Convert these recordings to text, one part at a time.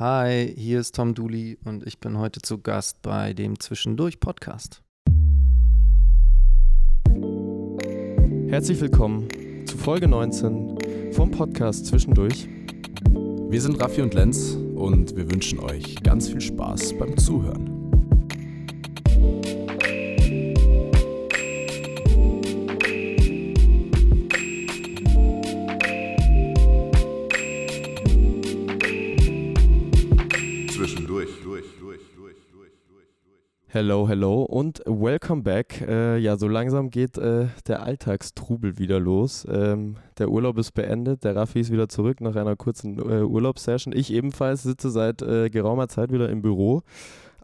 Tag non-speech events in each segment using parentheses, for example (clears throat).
Hi, hier ist Tom Dooley und ich bin heute zu Gast bei dem Zwischendurch Podcast. Herzlich willkommen zu Folge 19 vom Podcast Zwischendurch. Wir sind Raffi und Lenz und wir wünschen euch ganz viel Spaß beim Zuhören. Hello, hello und welcome back. Äh, ja, so langsam geht äh, der Alltagstrubel wieder los. Ähm, der Urlaub ist beendet, der Raffi ist wieder zurück nach einer kurzen äh, Urlaubssession. Ich ebenfalls sitze seit äh, geraumer Zeit wieder im Büro.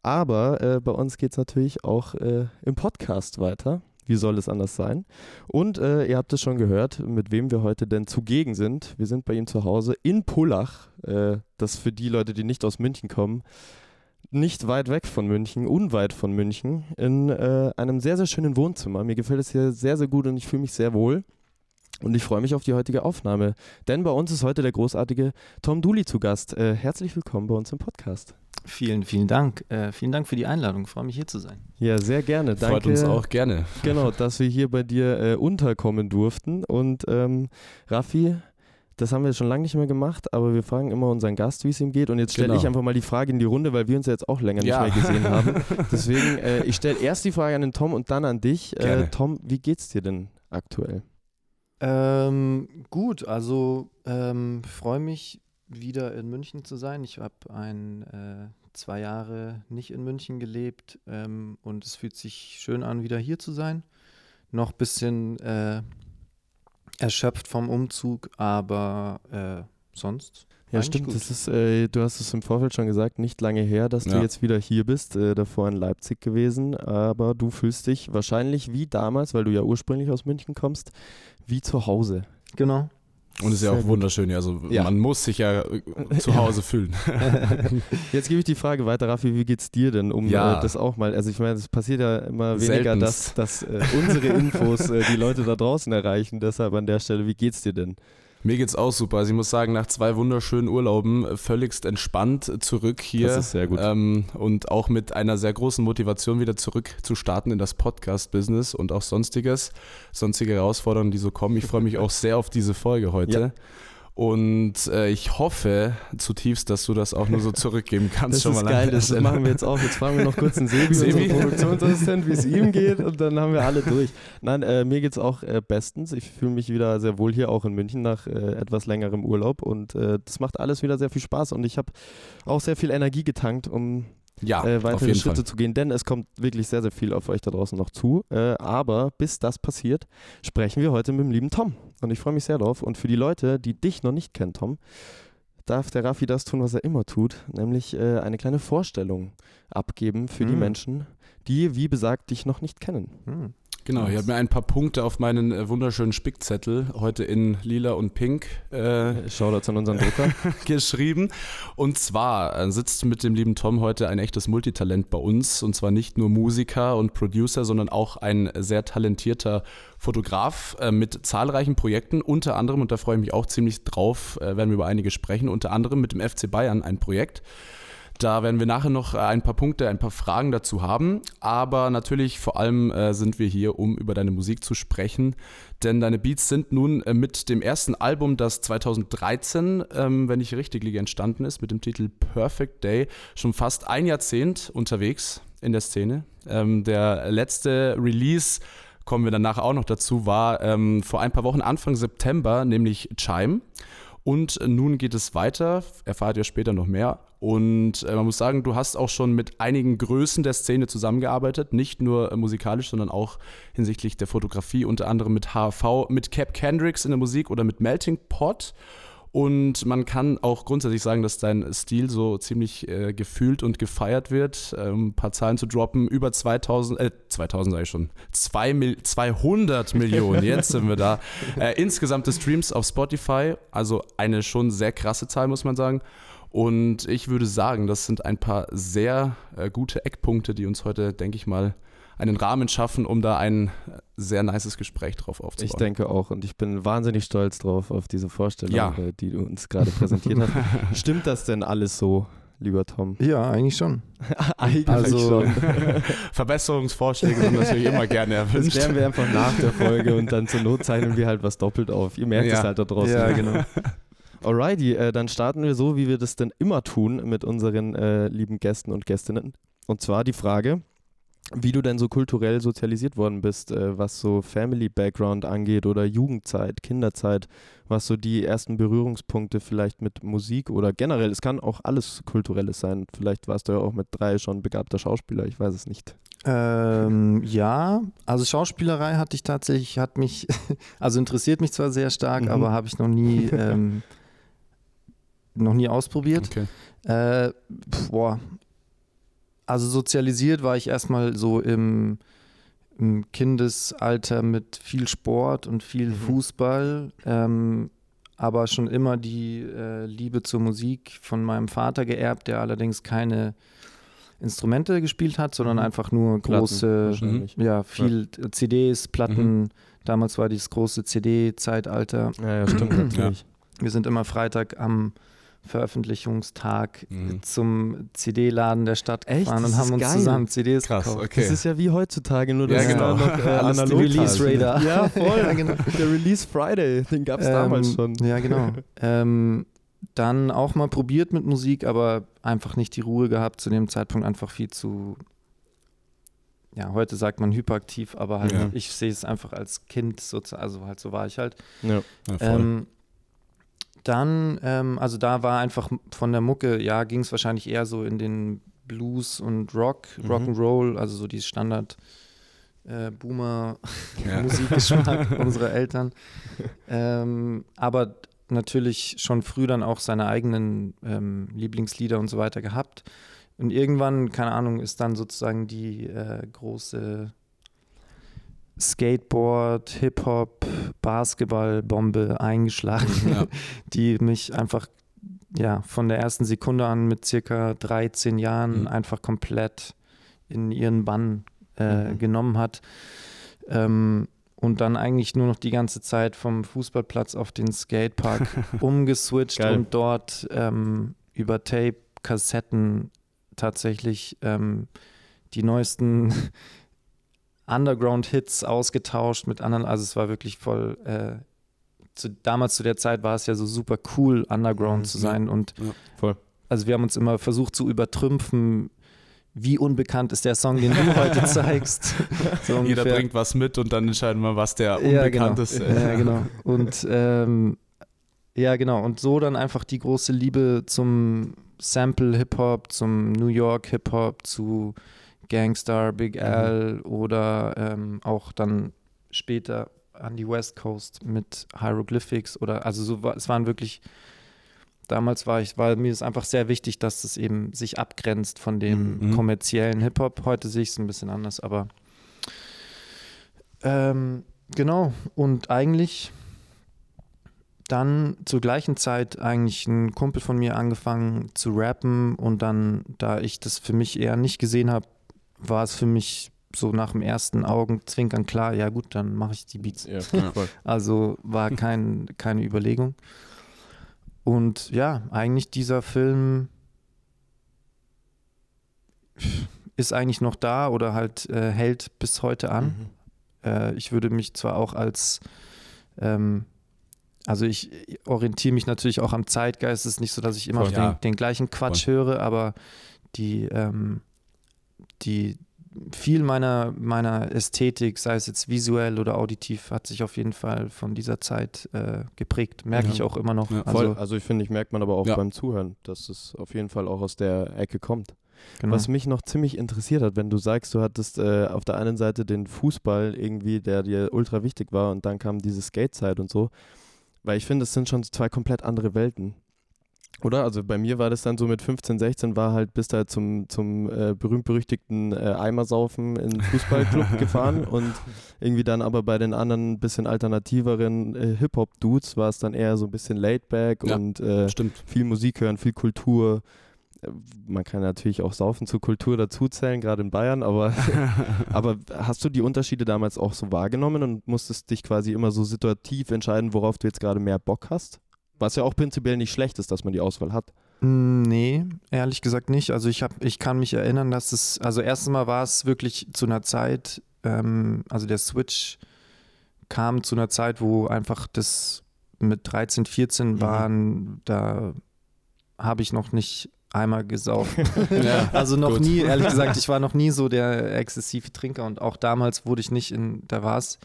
Aber äh, bei uns geht es natürlich auch äh, im Podcast weiter. Wie soll es anders sein? Und ihr habt es schon gehört, mit wem wir heute denn zugegen sind. Wir sind bei ihm zu Hause in Pullach. Das für die Leute, die nicht aus München kommen, nicht weit weg von München, unweit von München, in äh, einem sehr, sehr schönen Wohnzimmer. Mir gefällt es hier sehr, sehr gut und ich fühle mich sehr wohl. Und ich freue mich auf die heutige Aufnahme. Denn bei uns ist heute der großartige Tom Dooley zu Gast. Äh, herzlich willkommen bei uns im Podcast. Vielen, vielen Dank. Äh, vielen Dank für die Einladung. Ich freue mich hier zu sein. Ja, sehr gerne. Danke. Freut uns auch gerne. Genau, dass wir hier bei dir äh, unterkommen durften. Und ähm, Raffi, das haben wir schon lange nicht mehr gemacht, aber wir fragen immer unseren Gast, wie es ihm geht. Und jetzt stelle Genau. ich einfach mal die Frage in die Runde, weil wir uns ja jetzt auch länger nicht Ja. mehr gesehen (laughs) haben. Deswegen, äh, ich stelle erst die Frage an den Tom und dann an dich. Äh. Tom, wie geht's dir denn aktuell? Ähm, gut, also ähm, freue mich wieder in München zu sein. Ich habe ein äh, zwei Jahre nicht in München gelebt ähm, und es fühlt sich schön an, wieder hier zu sein. Noch ein bisschen äh, erschöpft vom Umzug, aber äh, sonst. Ja, stimmt. gut. Das ist, äh, du hast es im Vorfeld schon gesagt, nicht lange her, dass du Ja. jetzt wieder hier bist, äh, davor in Leipzig gewesen. Aber du fühlst dich wahrscheinlich wie damals, weil du ja ursprünglich aus München kommst, wie zu Hause. Genau. Und es ist ja auch wunderschön. Ja, also Ja. man muss sich ja äh, (laughs) zu Hause fühlen. (laughs) Jetzt gebe ich die Frage weiter, Raffi, wie geht's dir denn, um Ja. äh, das auch mal, also ich meine, es passiert ja immer weniger, dass, Seltenst. dass äh, unsere Infos äh, die Leute da draußen erreichen. Deshalb an der Stelle, wie geht's dir denn? Mir geht's auch super. Also ich muss sagen, nach zwei wunderschönen Urlauben äh, völligst entspannt zurück hier. Das ist sehr gut. Ähm, und auch mit einer sehr großen Motivation wieder zurück zu starten in das Podcast-Business und auch sonstiges, sonstige Herausforderungen, die so kommen. Ich freue mich auch sehr auf diese Folge heute. Ja. Und äh, ich hoffe zutiefst, dass du das auch nur so zurückgeben (laughs) kannst. Das schon ist mal geil, das Stelle. machen wir jetzt auch. Jetzt fragen wir noch kurz den Sebi, (laughs) Sebi? unseren Produktionsassistent, wie es ihm (laughs) geht und dann haben wir alle durch. Nein, äh, mir geht es auch äh, bestens. Ich fühle mich wieder sehr wohl hier, auch in München nach äh, etwas längerem Urlaub und äh, das macht alles wieder sehr viel Spaß und ich habe auch sehr viel Energie getankt, um Ja, äh, weitere Schritte Fall. zu gehen, denn es kommt wirklich sehr, sehr viel auf euch da draußen noch zu. Äh, aber bis das passiert, sprechen wir heute mit dem lieben Tom. Und ich freue mich sehr drauf. Und für die Leute, die dich noch nicht kennen, Tom, darf der Raffi das tun, was er immer tut, nämlich äh, eine kleine Vorstellung abgeben für die Hm. Menschen, die, wie besagt, dich noch nicht kennen. Hm. Genau, ich habe mir ein paar Punkte auf meinen äh, wunderschönen Spickzettel heute in lila und pink äh, Shoutouts an unseren Drucker. (laughs) geschrieben. Und zwar äh, sitzt mit dem lieben Tom heute ein echtes Multitalent bei uns. Und zwar nicht nur Musiker und Producer, sondern auch ein sehr talentierter Fotograf äh, mit zahlreichen Projekten. Unter anderem, und da freue ich mich auch ziemlich drauf, äh, werden wir über einige sprechen, unter anderem mit dem FC Bayern ein Projekt. Da werden wir nachher noch äh, ein paar Punkte, ein paar Fragen dazu haben. Aber natürlich vor allem äh, sind wir hier, um über deine Musik zu sprechen. Denn deine Beats sind nun äh, mit dem ersten Album, das 2013, ähm, wenn ich richtig liege, entstanden ist, mit dem Titel Perfect Day, schon fast ein Jahrzehnt unterwegs in der Szene. Ähm, der letzte Release, kommen wir dann nachher auch noch dazu, war ähm, vor ein paar Wochen, Anfang September, nämlich Chime. Und nun geht es weiter, erfahrt ihr später noch mehr. Und äh, man muss sagen, du hast auch schon mit einigen Größen der Szene zusammengearbeitet, nicht nur äh, musikalisch, sondern auch hinsichtlich der Fotografie, unter anderem mit HV, mit Cap Kendricks in der Musik oder mit Melting Pot. Und man kann auch grundsätzlich sagen, dass dein Stil so ziemlich äh, gefühlt und gefeiert wird. Ähm, ein paar Zahlen zu droppen, über 2000, äh, 2000 sage ich schon, zwei Mil 200 (laughs) Millionen, jetzt sind wir da. Äh, insgesamte Streams auf Spotify, also eine schon sehr krasse Zahl, muss man sagen. Und ich würde sagen, das sind ein paar sehr äh, gute Eckpunkte, die uns heute, denke ich mal, einen Rahmen schaffen, um da ein sehr nices Gespräch drauf aufzubauen. Ich denke auch und ich bin wahnsinnig stolz drauf auf diese Vorstellung, Ja. äh, die du uns gerade präsentiert hast. (laughs) Stimmt das denn alles so? lieber Tom? Ja, eigentlich schon. (laughs) Eigentlich Also- schon. (laughs) Verbesserungsvorschläge sind natürlich immer gerne Das erwünscht. klären wir einfach nach der Folge und dann zur Not zeichnen wir halt was doppelt auf. Ihr merkt Ja. es halt da draußen. Ja, genau. Alrighty, äh, dann starten wir so, wie wir das denn immer tun mit unseren äh, lieben Gästen und Gästinnen. Und zwar die Frage, wie du denn so kulturell sozialisiert worden bist, äh, was so Family Background angeht oder Jugendzeit, Kinderzeit, was so die ersten Berührungspunkte vielleicht mit Musik oder generell, es kann auch alles Kulturelles sein. Vielleicht warst du ja auch mit drei schon begabter Schauspieler, ich weiß es nicht. Ähm, ja, also Schauspielerei hatte ich tatsächlich, hat mich, (laughs) also interessiert mich zwar sehr stark, Mhm. aber habe ich noch nie, (laughs) ähm, noch nie ausprobiert. Okay. Äh, boah. Also sozialisiert war ich erstmal so im, im Kindesalter mit viel Sport und viel Mhm. Fußball, ähm, aber schon immer die äh, Liebe zur Musik von meinem Vater geerbt, der allerdings keine Instrumente gespielt hat, sondern Mhm. einfach nur Platten große, wahrscheinlich. ja, viel CDs, Platten. Damals war dieses große CD-Zeitalter. Ja, ja stimmt (clears throat) natürlich. Wir sind immer Freitag am Veröffentlichungstag Mhm. zum CD-Laden der Stadt Echt? gefahren und haben uns geil. zusammen CDs Krass, gekauft. okay. Das ist ja wie heutzutage, nur Ja, dass genau. es da noch äh, (laughs) analog Release. Radar. Ja, voll. (laughs) Ja, genau. Der Release Friday, den gab es damals Ähm, schon. Ja, genau. (laughs) ähm, dann auch mal probiert mit Musik, aber einfach nicht die Ruhe gehabt, zu dem Zeitpunkt einfach viel zu, ja, heute sagt man hyperaktiv, aber halt, Ja. ich sehe es einfach als Kind, sozusagen, also halt so war ich halt. Ja. Ja, voll. Ähm, dann, ähm, also da war einfach von der Mucke, ja, ging es wahrscheinlich eher so in den Blues und Rock, Mhm. Rock'n'Roll, also so die Standard äh, Boomer (laughs) Ja. Musikgeschmack (laughs) unserer Eltern. Ähm, aber natürlich schon früh dann auch seine eigenen ähm, Lieblingslieder und so weiter gehabt. Und irgendwann, keine Ahnung, ist dann sozusagen die äh, große Skateboard, Hip-Hop, Basketball-Bombe eingeschlagen, Ja. (laughs) die mich einfach ja, von der ersten Sekunde an mit circa 13 Jahren Mhm. einfach komplett in ihren Bann äh, Mhm. genommen hat. Ähm, und dann eigentlich nur noch die ganze Zeit vom Fußballplatz auf den Skatepark (laughs) umgeswitcht und dort ähm, über Tape, Kassetten tatsächlich ähm, die neuesten Underground-Hits ausgetauscht mit anderen. Also es war wirklich voll. Äh, zu, damals zu der Zeit war es ja so super cool, Underground Mhm, zu ja. sein. Und Ja. Voll. also wir haben uns immer versucht zu übertrümpfen, wie unbekannt ist der Song, den du heute (laughs) zeigst. (laughs) So Jeder bringt was mit und dann entscheiden wir, was der Ja, unbekannteste genau. Ja, genau. Und ähm, ja, genau. Und so dann einfach die große Liebe zum Sample Hip-Hop, zum New York Hip-Hop, zu Gangstar, Big Mhm. L oder ähm, auch dann später an die West Coast mit Hieroglyphics oder also so war, es waren wirklich damals war ich war mir ist einfach sehr wichtig, dass es eben sich abgrenzt von dem Mhm. kommerziellen Hip Hop. Heute sehe ich es ein bisschen anders, aber ähm, genau und eigentlich dann zur gleichen Zeit eigentlich ein Kumpel von mir angefangen zu rappen und dann, da ich das für mich eher nicht gesehen habe, war es für mich so nach dem ersten Augenzwinkern klar, ja gut, dann mache ich die Beats. Ja, voll. Also war (laughs) kein, keine Überlegung. Und ja, eigentlich dieser Film ist eigentlich noch da oder halt äh, hält bis heute an. Mhm. Äh, ich würde mich zwar auch als, ähm, also ich orientiere mich natürlich auch am Zeitgeist. Es ist nicht so, dass ich immer Voll, den, ja. den gleichen Quatsch höre, aber die, ähm, die viel meiner, meiner Ästhetik, sei es jetzt visuell oder auditiv, hat sich auf jeden Fall von dieser Zeit äh, geprägt. Merke Ja. ich auch immer noch. Ja, Voll. also, Also ich finde, ich merkt man aber auch Ja. beim Zuhören, dass es auf jeden Fall auch aus der Ecke kommt. genau. Was mich noch ziemlich interessiert hat, wenn du sagst, du hattest äh, auf der einen Seite den Fußball irgendwie, der dir ultra wichtig war und dann kam diese Skate-Zeit und so, weil ich finde, es sind schon zwei komplett andere Welten. Oder? Also bei mir war das dann so mit 15, 16 war halt bis da zum, zum äh, berühmt-berüchtigten äh, Eimersaufen in den Fußballclub (laughs) gefahren und irgendwie dann aber bei den anderen bisschen alternativeren äh, Hip-Hop-Dudes war es dann eher so ein bisschen laid-back Ja. und äh, viel Musik hören, viel Kultur. Äh, Man kann natürlich auch Saufen zur Kultur dazuzählen, gerade in Bayern, aber, (laughs) (laughs) aber hast du die Unterschiede damals auch so wahrgenommen und musstest dich quasi immer so situativ entscheiden, worauf du jetzt gerade mehr Bock hast? Was ja auch prinzipiell nicht schlecht ist, dass man die Auswahl hat. Nee, ehrlich gesagt nicht. Also ich habe, ich kann mich erinnern, dass es, also erstens mal war es wirklich zu einer Zeit, ähm, also der Switch kam zu einer Zeit, wo einfach das mit 13, 14 Mhm. waren, da habe ich noch nicht einmal gesauft. (laughs) Ja, Also noch gut. nie, ehrlich gesagt, ich war noch nie so der exzessive Trinker und auch damals wurde ich nicht in, da war es,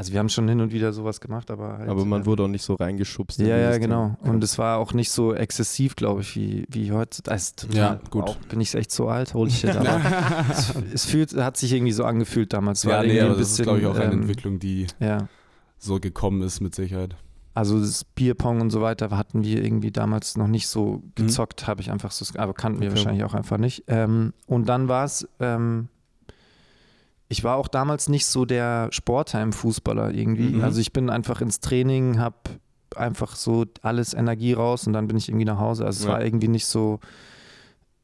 also wir haben schon hin und wieder sowas gemacht, aber halt, Aber man äh, wurde auch nicht so reingeschubst. in ja, ja, genau. Thema. Und es war auch nicht so exzessiv, glaube ich, wie, wie heute. Das ist total, Ja, gut. Auch bin ich echt so alt, holy shit. (laughs) Aber es, es fühlt, hat sich irgendwie so angefühlt damals. Ja, war nee, aber ein das ist, bisschen, glaube ich, auch eine ähm, Entwicklung, die Ja, so gekommen ist, mit Sicherheit. also das Bierpong und so weiter hatten wir irgendwie damals noch nicht so Mhm. gezockt, habe ich einfach so, aber kannten wir Okay. wahrscheinlich auch einfach nicht. Ähm, und dann war es, ähm, ich war auch damals nicht so der Sportheim-Fußballer irgendwie. Mhm. Also ich bin einfach ins Training, habe einfach so alles Energie raus und dann bin ich irgendwie nach Hause. Also es Ja. war irgendwie nicht so,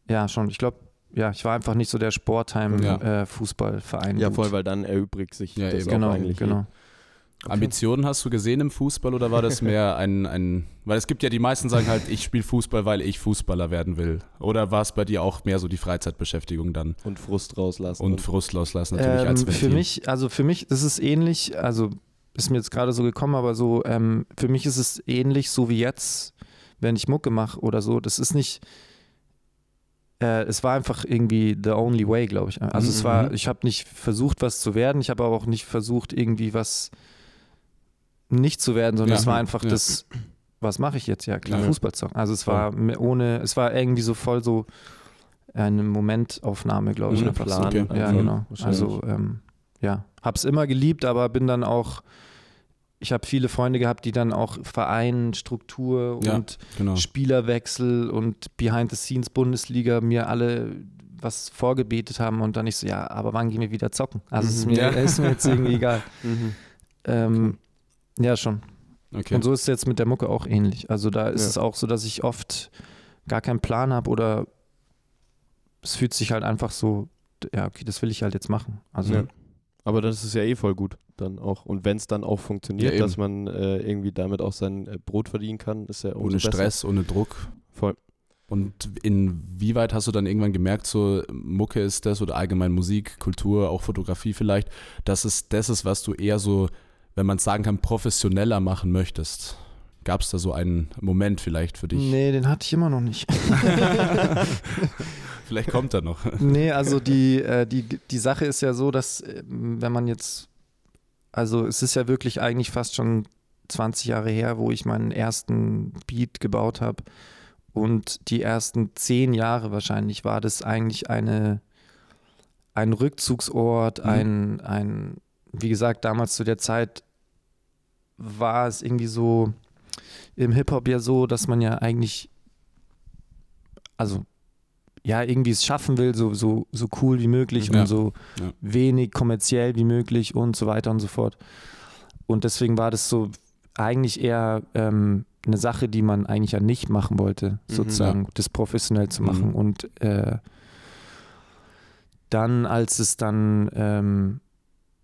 ja schon, ich glaube, ja, ich war einfach nicht so der Ja. Sportheim-Fußballverein. Ja, voll, weil dann erübrigt sich Ja, das eben. auch Genau, eigentlich. genau. Ambitionen hast du gesehen im Fußball oder war das mehr ein, ein, weil es gibt ja die meisten sagen halt, ich spiele Fußball, weil ich Fußballer werden will. Oder war es bei dir auch mehr so die Freizeitbeschäftigung dann Und Frust rauslassen. und Frust loslassen natürlich als Ähm, für Ventil? mich, also für mich, ist ähnlich, also ist mir jetzt gerade so gekommen, aber so, ähm, für mich ist es ähnlich so wie jetzt, wenn ich Mucke mache oder so. Das ist nicht, äh, es war einfach irgendwie the only way, glaube ich. Also es Mhm. war, ich habe nicht versucht, was zu werden, ich habe aber auch nicht versucht, irgendwie was nicht zu werden, sondern Ja. es war einfach Ja. das, was mache ich jetzt? Ja, klar, Ja. Fußball zocken. Also es war ohne, es war irgendwie so voll so eine Momentaufnahme, glaube ich. Einfach Plan So. Ja, einfach, genau. wahrscheinlich. Also ähm, ja, hab's immer geliebt, aber bin dann auch, ich habe viele Freunde gehabt, die dann auch Verein, Struktur Ja. und Genau. Spielerwechsel und Behind the Scenes Bundesliga mir alle was vorgebetet haben und dann ich so, ja, aber wann gehen wir wieder zocken? Also es ist Mhm. mir, Ja. (laughs) ist mir jetzt irgendwie egal. (laughs) Mhm. Ähm, ja, schon. Okay. Und so ist es jetzt mit der Mucke auch ähnlich. Also da ist Ja. es auch so, dass ich oft gar keinen Plan habe oder es fühlt sich halt einfach so, ja, okay, das will ich halt jetzt machen. Also Ja. Aber das ist ja eh voll gut dann auch. Und wenn es dann auch funktioniert, Ja, dass man äh, irgendwie damit auch sein äh, Brot verdienen kann, ist ja ohne besser. Stress, ohne Druck. Voll. Und inwieweit hast du dann irgendwann gemerkt, so Mucke ist das oder allgemein Musik, Kultur, auch Fotografie vielleicht, dass es das ist, was du eher so, wenn man es sagen kann, professioneller machen möchtest? Gab es da so einen Moment vielleicht für dich? Nee, den hatte ich immer noch nicht. (laughs) Vielleicht kommt er noch. (laughs) nee, also die, äh, die, die Sache ist ja so, dass ähm, wenn man jetzt, also es ist ja wirklich eigentlich fast schon 20 Jahre her, wo ich meinen ersten Beat gebaut habe. Und die ersten zehn Jahre wahrscheinlich war das eigentlich eine, ein Rückzugsort, Mhm. ein, ein, wie gesagt, damals zu der Zeit war es irgendwie so im Hip-Hop ja so, dass man ja eigentlich, also ja, irgendwie es schaffen will, so, so, so cool wie möglich Ja. und so Ja. wenig kommerziell wie möglich und so weiter und so fort. Und deswegen war das so eigentlich eher ähm, eine Sache, die man eigentlich ja nicht machen wollte, Mhm, sozusagen, das professionell zu machen. Mhm. Und äh, dann, als es dann, ähm,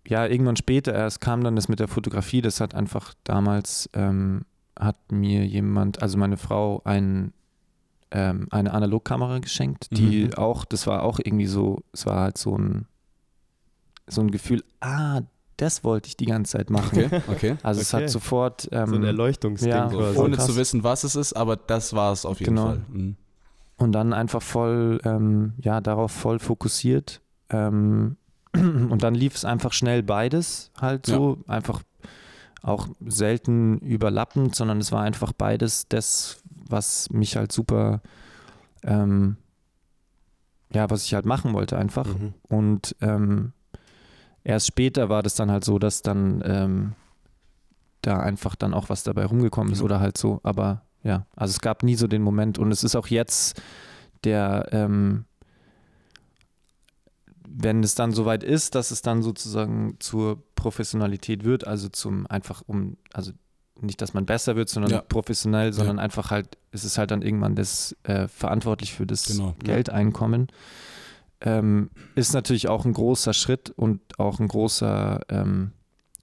ja, irgendwann später erst kam dann das mit der Fotografie, das hat einfach damals, ähm, hat mir jemand, also meine Frau, ein, ähm, eine Analogkamera geschenkt, die Mhm. auch, das war auch irgendwie so, es war halt so ein, so ein Gefühl, ah, das wollte ich die ganze Zeit machen. Okay, okay. (laughs) Also es Okay. hat sofort, ähm, so ein Erleuchtungsding ja, quasi. voll Ohne krass. zu wissen, was es ist, aber das war es auf jeden Genau. Fall. Mhm. und dann einfach voll, ähm, ja, darauf voll fokussiert. Ähm, (clears throat) und dann lief es einfach schnell beides halt so, einfach auch selten überlappend, sondern es war einfach beides das, was mich halt super, ähm, ja, was ich halt machen wollte einfach. Mhm. Und ähm, erst später war das dann halt so, dass dann ähm, da einfach dann auch was dabei rumgekommen ist Mhm. oder halt so. Aber ja, also es gab nie so den Moment und es ist auch jetzt der, ähm, wenn es dann soweit ist, dass es dann sozusagen zur Professionalität wird, also zum einfach um, also nicht, dass man besser wird, sondern Ja. professionell, sondern einfach halt, es ist halt dann irgendwann das äh, verantwortlich für das Genau. Geldeinkommen. Ähm, ist natürlich auch ein großer Schritt und auch ein großer, ähm,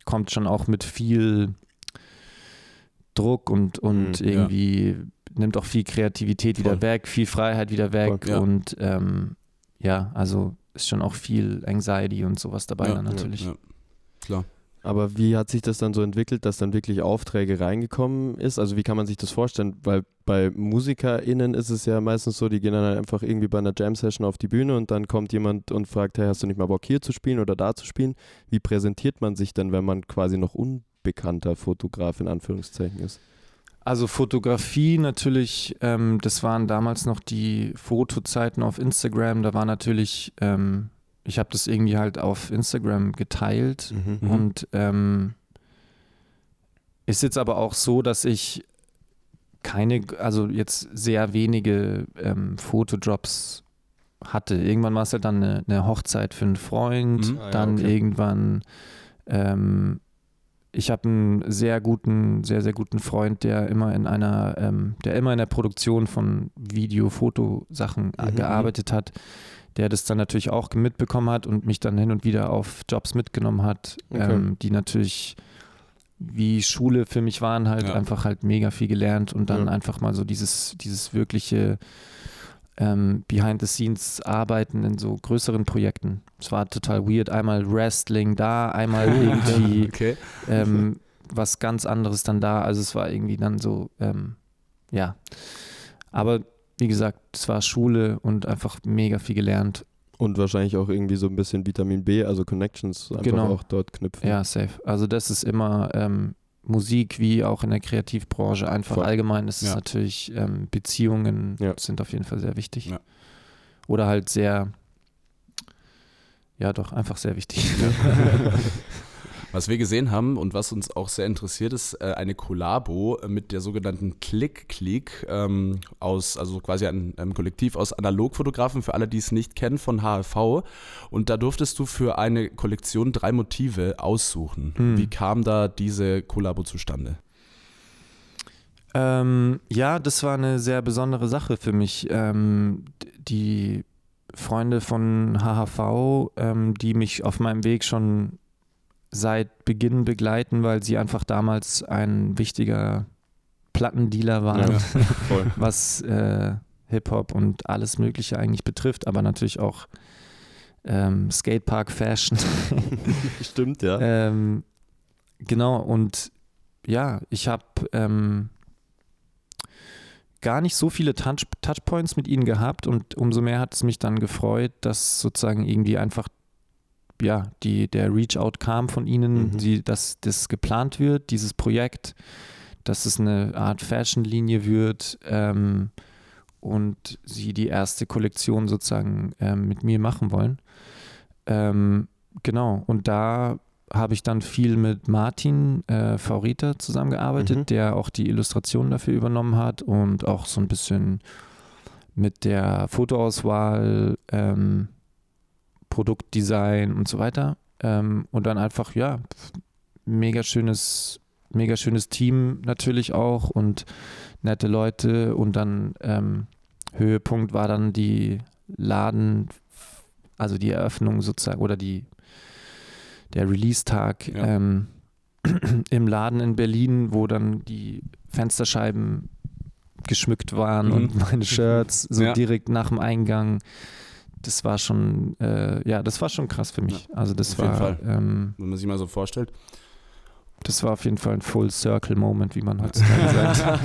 kommt schon auch mit viel Druck und, und Mhm, ja. irgendwie nimmt auch viel Kreativität wieder Voll. weg, viel Freiheit wieder weg Voll, ja. und ähm, ja, also ist schon auch viel Anxiety und sowas dabei Ja, dann natürlich. Ja. Klar. Aber wie hat sich das dann so entwickelt, dass dann wirklich Aufträge reingekommen ist? Also wie kann man sich das vorstellen? Weil bei MusikerInnen ist es ja meistens so, die gehen dann halt einfach irgendwie bei einer Jam-Session auf die Bühne und dann kommt jemand und fragt, hey, hast du nicht mal Bock hier zu spielen oder da zu spielen? Wie präsentiert man sich denn, wenn man quasi noch unbekannter Fotograf in Anführungszeichen ist? Also Fotografie natürlich, ähm, das waren damals noch die Fotozeiten auf Instagram. Da war natürlich, ähm, ich habe das irgendwie halt auf Instagram geteilt Mhm. und ähm, ist jetzt aber auch so, dass ich keine, also jetzt sehr wenige ähm, Fotojobs hatte. Irgendwann war es ja dann eine, eine Hochzeit für einen Freund, Mhm. Ah ja, dann okay. irgendwann ähm, ich habe einen sehr guten, sehr, sehr guten Freund, der immer in einer, ähm, der immer in der Produktion von Video, Fotosachen äh, Mhm. gearbeitet hat, der das dann natürlich auch mitbekommen hat und mich dann hin und wieder auf Jobs mitgenommen hat, Okay. ähm, die natürlich wie Schule für mich waren, halt Ja. einfach halt mega viel gelernt und dann Ja. einfach mal so dieses, dieses wirkliche ähm, Behind-the-Scenes-Arbeiten in so größeren Projekten. Es war total weird. Einmal Wrestling da, einmal (laughs) irgendwie Okay. ähm, was ganz anderes dann da. Also es war irgendwie dann so, ähm, ja. Aber wie gesagt, es war Schule und einfach mega viel gelernt. Und wahrscheinlich auch irgendwie so ein bisschen Vitamin B, also Connections einfach Genau. auch dort knüpfen. Ja, safe. Also das ist immer ähm, Musik wie auch in der Kreativbranche. Einfach Voll. allgemein ist es Ja. natürlich, ähm, Beziehungen Ja. sind auf jeden Fall sehr wichtig. Ja. Oder halt sehr, ja doch, einfach sehr wichtig. (laughs) (laughs) Was wir gesehen haben und was uns auch sehr interessiert, ist äh, eine Kollabo mit der sogenannten Click Click ähm, aus, also quasi ein, ein Kollektiv aus Analogfotografen, für alle, die es nicht kennen, von HFV. Und da durftest du für eine Kollektion drei Motive aussuchen. Hm. Wie kam da diese Kollabo zustande? Ähm, ja, das war eine sehr besondere Sache für mich. Ähm, die Freunde von HHV, ähm, die mich auf meinem Weg schon seit Beginn begleiten, weil sie einfach damals ein wichtiger Plattendealer waren, Ja, (laughs) was äh, Hip-Hop und alles Mögliche eigentlich betrifft, aber natürlich auch ähm, Skatepark-Fashion. (laughs) Stimmt, ja. Ähm, genau, und ja, ich habe ähm, gar nicht so viele Touch Touchpoints mit ihnen gehabt und umso mehr hat es mich dann gefreut, dass sozusagen irgendwie einfach ja, die, der Reach-out kam von ihnen, Mhm. sie, dass das geplant wird, dieses Projekt, dass es eine Art Fashion-Linie wird ähm, und sie die erste Kollektion sozusagen ähm, mit mir machen wollen. Ähm, genau, und da habe ich dann viel mit Martin äh, Faurita zusammengearbeitet, Mhm. der auch die Illustrationen dafür übernommen hat und auch so ein bisschen mit der Fotoauswahl, ähm, Produktdesign und so weiter. Ähm, und dann einfach, ja, mega schönes, mega schönes Team natürlich auch und nette Leute. Und dann ähm, Höhepunkt war dann die Laden, also die Eröffnung sozusagen oder die der Release-Tag Ja. ähm, (clears throat) im Laden in Berlin, wo dann die Fensterscheiben geschmückt waren Mhm. und meine Shirts so Ja. direkt nach dem Eingang. Das war schon, äh, ja, das war schon krass für mich. Also das auf jeden war, Fall. ähm, Wenn man sich mal so vorstellt. das war auf jeden Fall ein Full Circle Moment, wie man heutzutage (laughs) sagt.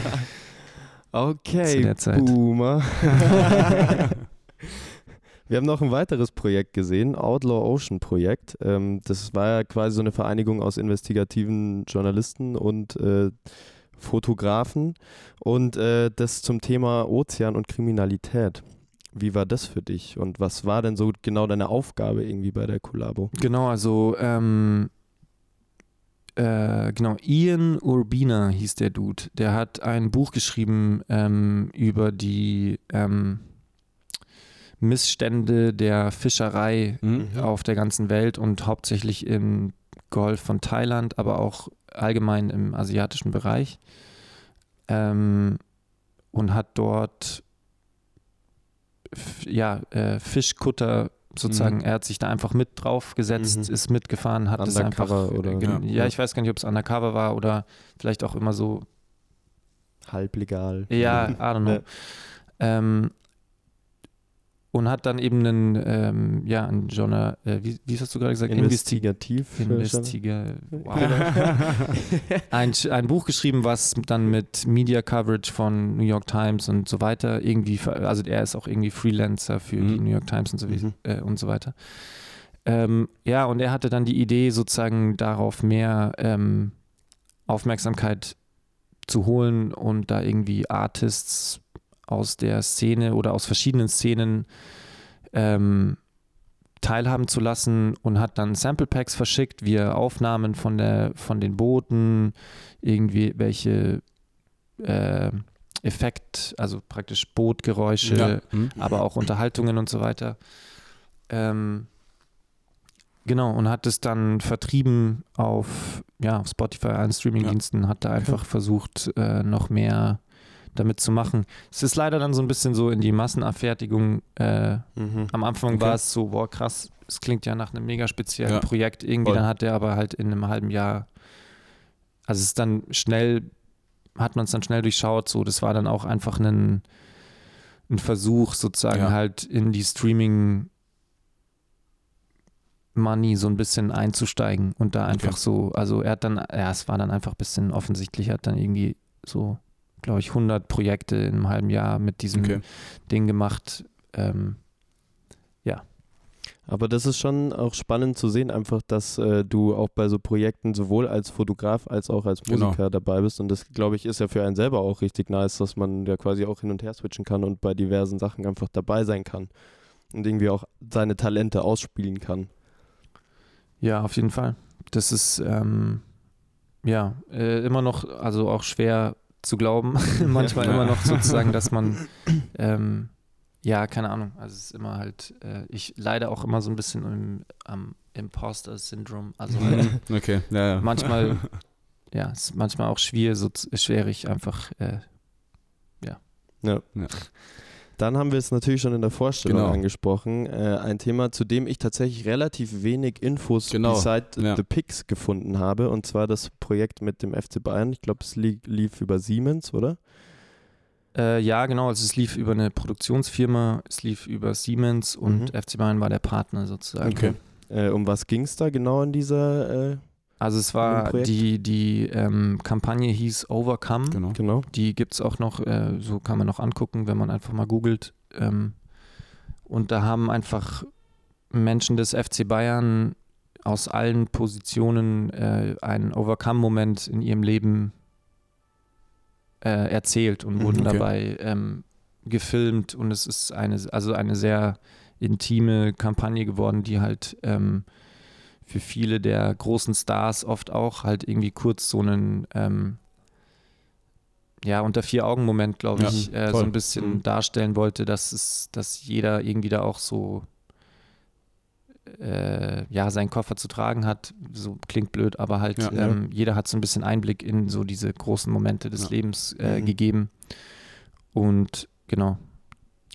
Okay. Boomer. (laughs) Wir haben noch ein weiteres Projekt gesehen, Outlaw Ocean Projekt. Ähm, das war ja quasi so eine Vereinigung aus investigativen Journalisten und äh, Fotografen und äh, das zum Thema Ozean und Kriminalität. Wie war das für dich und was war denn so genau deine Aufgabe irgendwie bei der Kollabo? Genau, also ähm, äh, genau, Ian Urbina hieß der Dude. Der hat ein Buch geschrieben ähm, über die ähm, Missstände der Fischerei Mhm. auf der ganzen Welt und hauptsächlich im Golf von Thailand, aber auch allgemein im asiatischen Bereich. Ähm, und hat dort ja, äh, Fischkutter sozusagen, Mhm. er hat sich da einfach mit drauf gesetzt, Mhm. ist mitgefahren, hat es einfach. Undercover oder- gen- Ja. ja, ich weiß gar nicht, ob es undercover war oder vielleicht auch immer so halblegal. Ja, (laughs) I don't know. Ähm, und hat dann eben einen, ähm, ja, ein Genre, äh, wie, wie hast du gerade gesagt? Investi- Investigativ. Investiga wow. (laughs) ein, ein Buch geschrieben, was dann mit Media Coverage von New York Times und so weiter irgendwie, also er ist auch irgendwie Freelancer für die Mhm. New York Times und so, Mhm. äh, und so weiter. Ähm, ja, und er hatte dann die Idee, sozusagen darauf mehr ähm, Aufmerksamkeit zu holen und da irgendwie Artists aus der Szene oder aus verschiedenen Szenen ähm, teilhaben zu lassen und hat dann Sample Packs verschickt, wir Aufnahmen von der von den Booten, irgendwie welche äh, Effekt, also praktisch Bootgeräusche, Ja. Hm? aber auch Unterhaltungen und so weiter. Ähm, genau, und hat es dann vertrieben auf, ja, auf Spotify, allen Streamingdiensten, hat da einfach versucht, äh, noch mehr damit zu machen. Es ist leider dann so ein bisschen so in die Massenabfertigung. Äh, Mhm. am Anfang Okay. war es so, boah, krass, es klingt ja nach einem mega speziellen Ja. Projekt irgendwie. Voll. Dann hat er aber halt in einem halben Jahr, also es ist dann schnell, hat man es dann schnell durchschaut, so, das war dann auch einfach ein, ein Versuch, sozusagen Ja. halt in die Streaming Money so ein bisschen einzusteigen und da einfach Okay. so, also er hat dann, ja, es war dann einfach ein bisschen offensichtlich, er hat dann irgendwie so, glaube ich, 100 Projekte in einem halben Jahr mit diesem Okay. Ding gemacht. Ähm, Aber das ist schon auch spannend zu sehen, einfach, dass äh, du auch bei so Projekten sowohl als Fotograf als auch als Genau. Musiker dabei bist. Und das, glaube ich, ist ja für einen selber auch richtig nice, dass man ja quasi auch hin und her switchen kann und bei diversen Sachen einfach dabei sein kann. Und irgendwie auch seine Talente ausspielen kann. Ja, auf jeden Fall. Das ist ähm, ja äh, immer noch, also auch schwer zu glauben, (laughs) (laughs) manchmal Ja. immer noch sozusagen, dass man (laughs) ähm, ja, keine Ahnung. Also es ist immer halt, äh, ich leide auch immer so ein bisschen im, am Imposter-Syndrom. Also halt Okay, ja, ja. manchmal, ja, es ist manchmal auch schwierig, so schwierig einfach. Äh, Ja. Ja. Dann haben wir es natürlich schon in der Vorstellung Genau. angesprochen. Äh, ein Thema, zu dem ich tatsächlich relativ wenig Infos Genau, beside ja. The Picks gefunden habe. Und zwar das Projekt mit dem FC Bayern. Ich glaube, es li lief über Siemens, oder? äh, ja, genau. Also es lief über eine Produktionsfirma, es lief über Siemens und Mhm. FC Bayern war der Partner sozusagen. Okay. Äh, um was ging es da genau in dieser? Also es war die, die ähm, Kampagne hieß Overcome. Genau. genau. Die gibt es auch noch, äh, so kann man noch angucken, wenn man einfach mal googelt. Ähm, und da haben einfach Menschen des FC Bayern aus allen Positionen äh, einen Overcome-Moment in ihrem Leben äh, erzählt und Mhm, wurden okay. dabei ähm, gefilmt. Und es ist eine, also eine sehr intime Kampagne geworden, die halt ähm, für viele der großen Stars oft auch halt irgendwie kurz so einen ähm, ja, unter vier Augen Moment, glaube Ja, ich, äh, so ein bisschen Mhm. darstellen wollte, dass es, dass jeder irgendwie da auch so äh, ja, seinen Koffer zu tragen hat. So klingt blöd, aber halt Ja. ähm, jeder hat so ein bisschen Einblick in so diese großen Momente des Ja. Lebens äh, Mhm. gegeben. Und genau,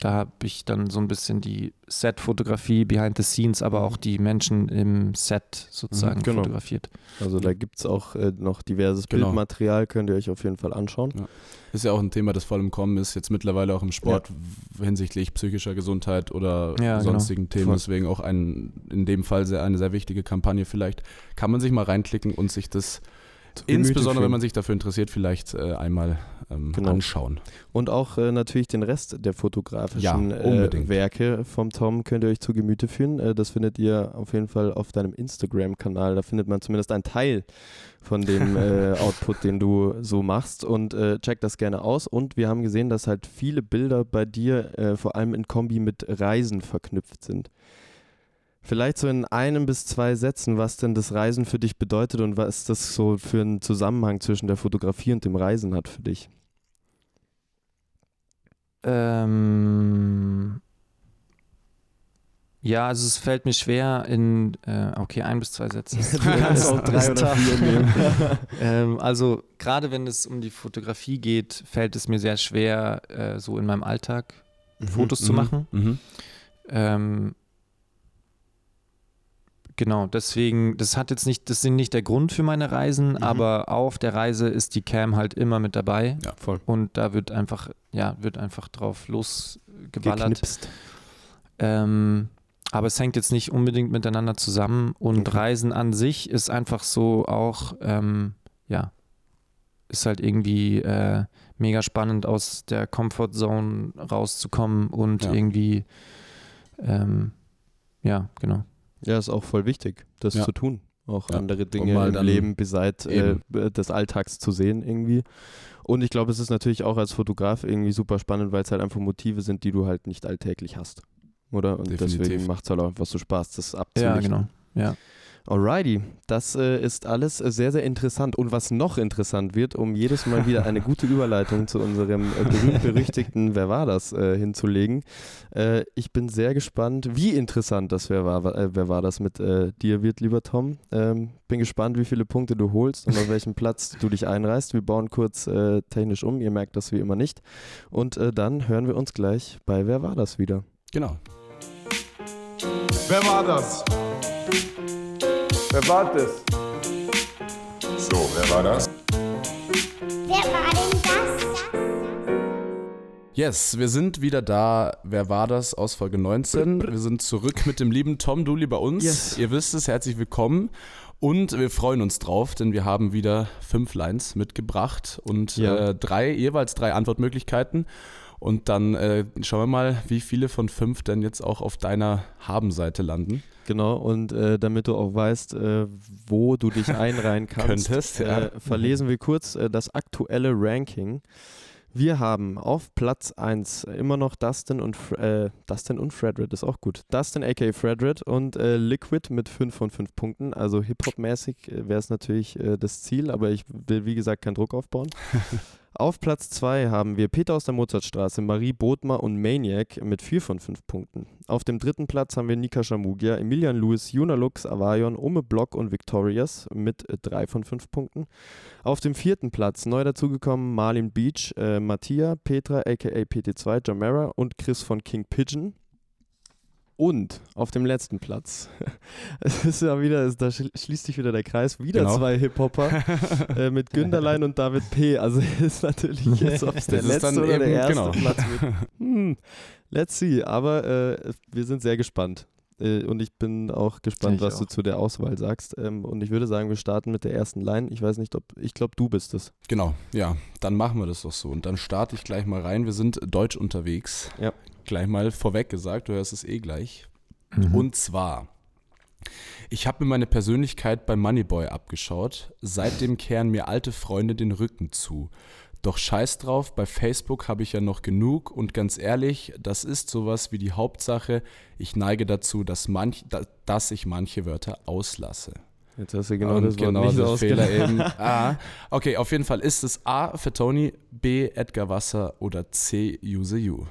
da habe ich dann so ein bisschen die Set-Fotografie, Behind the Scenes, aber auch die Menschen im Set sozusagen Mhm, genau. fotografiert. Also da gibt es auch äh, noch diverses Genau. Bildmaterial, könnt ihr euch auf jeden Fall anschauen. Ist ja auch ein Thema, das voll im Kommen ist, jetzt mittlerweile auch im Sport w- hinsichtlich psychischer Gesundheit oder Ja, genau. sonstigen Themen. Voll. Deswegen auch ein, in dem Fall sehr, eine sehr wichtige Kampagne. Vielleicht kann man sich mal reinklicken und sich das, insbesondere wenn man sich dafür interessiert, vielleicht äh, einmal ähm, Genau. anschauen. Und auch äh, natürlich den Rest der fotografischen Ja, äh. Werke vom Tom könnt ihr euch zu Gemüte führen. Äh, das findet ihr auf jeden Fall auf deinem Instagram-Kanal. Da findet man zumindest einen Teil von dem (laughs) äh, Output, den du so machst. Und äh, checkt das gerne aus. Und wir haben gesehen, dass halt viele Bilder bei dir äh, vor allem in Kombi mit Reisen verknüpft sind. Vielleicht so in einem bis zwei Sätzen, was denn das Reisen für dich bedeutet und was das so für einen Zusammenhang zwischen der Fotografie und dem Reisen hat für dich. Ähm, ja, also es fällt mir schwer in, äh, okay, ein bis zwei Sätze. Du kannst auch drei oder vier nehmen. (laughs) ähm, also gerade wenn es um die Fotografie geht, fällt es mir sehr schwer, äh, so in meinem Alltag Fotos zu Mhm. machen. Mhm. Ähm, Genau, deswegen, das hat jetzt nicht, das sind nicht der Grund für meine Reisen, Mhm. aber auf der Reise ist die Cam halt immer mit dabei. Ja. Voll. Und da wird einfach, ja, wird einfach drauf losgeballert. Ähm, aber es hängt jetzt nicht unbedingt miteinander zusammen und Okay. Reisen an sich ist einfach so auch, ähm, ja, ist halt irgendwie äh, mega spannend aus der Comfortzone rauszukommen und Ja. irgendwie, ähm, ja, genau. Ja, ist auch voll wichtig, das Ja. zu tun. Auch Ja. andere Dinge im Leben beseit äh, des Alltags zu sehen irgendwie. Und ich glaube, es ist natürlich auch als Fotograf irgendwie super spannend, weil es halt einfach Motive sind, die du halt nicht alltäglich hast. Oder? Und Definitiv. deswegen macht es halt auch einfach so Spaß, das abzulichten. Ja, genau. Ja. Alrighty, das äh, ist alles äh, sehr, sehr interessant. Und was noch interessant wird, um jedes Mal wieder eine gute (laughs) Überleitung zu unserem äh, berühmt-berüchtigten Wer war das äh, hinzulegen. Äh, ich bin sehr gespannt, wie interessant das Wer war, äh, wer war das mit äh, dir wird, lieber Tom. Ähm, bin gespannt, wie viele Punkte du holst und auf welchem Platz du dich einreißt. Wir bauen kurz äh, technisch um, ihr merkt das wie immer nicht. Und äh, dann hören wir uns gleich bei Wer war das wieder. Genau. Wer war das? Wer war das? So, wer war das? Wer war denn das? Yes, wir sind wieder da. Wer war das aus Folge 19? Wir sind zurück mit dem lieben Tom Dooley bei uns. Yes. Ihr wisst es, herzlich willkommen. Und wir freuen uns drauf, denn wir haben wieder fünf Lines mitgebracht und Ja. äh, drei, jeweils drei Antwortmöglichkeiten. Und dann äh, schauen wir mal, wie viele von fünf denn jetzt auch auf deiner Haben-Seite landen. Genau, und äh, damit du auch weißt, äh, wo du dich (laughs) einreihen kannst, Könntest, ja. äh, verlesen wir kurz äh, das aktuelle Ranking. Wir haben auf Platz 1 immer noch Dustin und, äh, Dustin und Fredred, ist auch gut. Dustin aka Fredred und äh, Liquid mit 5 von 5 Punkten. Also Hip-Hop-mäßig äh, wäre es natürlich äh, das Ziel, aber ich will wie gesagt keinen Druck aufbauen. (laughs) Auf Platz 2 haben wir Peter aus der Mozartstraße, Marie Bodmer und Maniac mit 4 von 5 Punkten. Auf dem dritten Platz haben wir Nika Shamugia, Emilian Lewis, Juna Lux, Avayon, Ome Block und Victorious mit 3 von 5 Punkten. Auf dem vierten Platz neu dazugekommen Marlin Beach, äh, Mattia, Petra aka PT2, Jamera und Chris von King Pigeon. Und auf dem letzten Platz, (laughs) es ist ja wieder, es- da schl- schließt sich wieder der Kreis, wieder Genau. zwei Hip-Hopper (laughs) äh, mit Günderlein und David P. Also ist natürlich jetzt, ob es der letzte oder der eben- erste genau. Platz wird. Hm, let's see, aber äh, wir sind sehr gespannt. Äh, und ich bin auch gespannt, Ich was du auch. zu der Auswahl sagst. Ähm, und ich würde sagen, wir starten mit der ersten Line. Ich weiß nicht, ob, ich glaube, du bist es. Genau, ja, dann machen wir das doch so. Und dann starte ich gleich mal rein. Wir sind deutsch unterwegs. Ja. Gleich mal vorweg gesagt, du hörst es eh gleich. Mhm. Und zwar, ich habe mir meine Persönlichkeit bei Moneyboy abgeschaut. Seitdem kehren mir alte Freunde den Rücken zu. Doch scheiß drauf, bei Facebook habe ich ja noch genug und ganz ehrlich, das ist sowas wie die Hauptsache. Ich neige dazu, dass, manch, da, dass ich manche Wörter auslasse. Jetzt hast du genau Und das Wort genau nicht der. Fehler eben. A. (laughs) Okay, auf jeden Fall ist es A für Tony, B Edgar Wasser oder C Use You.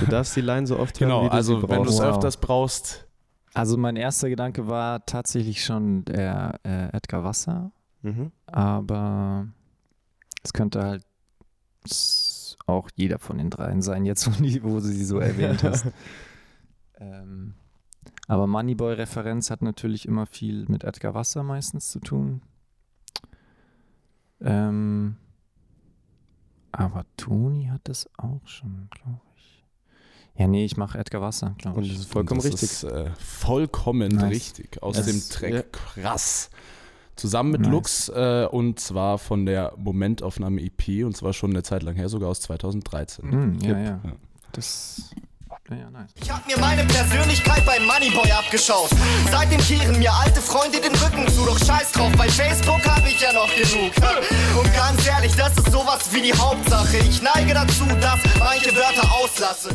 Du darfst die Line so oft hören, Genau, wie du also sie wenn du es brauchst. Wow. öfters brauchst. Also mein erster Gedanke war tatsächlich schon der äh, Edgar Wasser, Mhm. aber es könnte halt auch jeder von den dreien sein, jetzt wo, du sie so erwähnt hast. (laughs) ähm, aber Moneyboy-Referenz hat natürlich immer viel mit Edgar Wasser meistens zu tun. Ähm, aber Toni hat das auch schon, glaube ich. Ja, nee, ich mache Edgar Wasser, glaube Und ich. das ist vollkommen Und das richtig. Ist, äh, vollkommen Nice. richtig. Aus Es- dem Track ja. Krass. Zusammen mit Nice. Lux äh, und zwar von der Momentaufnahme EP und zwar schon eine Zeit lang her, sogar aus 2013. Mm, ja, Yep. ja. Ja. Das. Ja, ja, nice. Ich hab mir meine Persönlichkeit beim Moneyboy abgeschaut. Seitdem kehren mir alte Freunde den Rücken zu. Doch scheiß drauf, bei Facebook hab ich ja noch genug. (laughs) Und ganz ehrlich, das ist sowas wie die Hauptsache. Ich neige dazu, dass manche Wörter auslasse.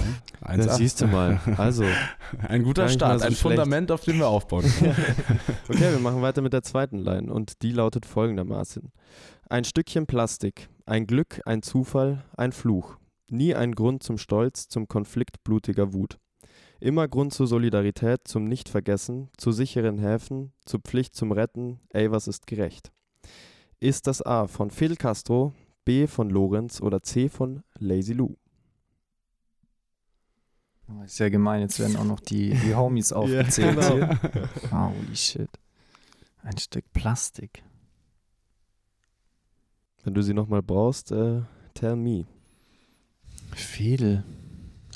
Das siehst du mal. Also, (laughs) Ein guter Start, so ein schlecht. Fundament, auf dem wir aufbauen können. (laughs) okay, wir machen weiter mit der zweiten Line und die lautet folgendermaßen. Ein Stückchen Plastik, ein Glück, ein Zufall, ein Fluch. Nie ein Grund zum Stolz, zum Konflikt blutiger Wut. Immer Grund zur Solidarität, zum Nichtvergessen, zu sicheren Häfen, zur Pflicht zum Retten, ey, was ist gerecht? Ist das A von Fidel Castro, B von Lorenz oder C von Lazy Lou? Oh, ist ja gemein, jetzt werden auch noch die, die Homies (laughs) aufgezählt genau. hier. Holy shit. Ein Stück Plastik. Wenn du sie nochmal brauchst, äh, tell me. Fedel.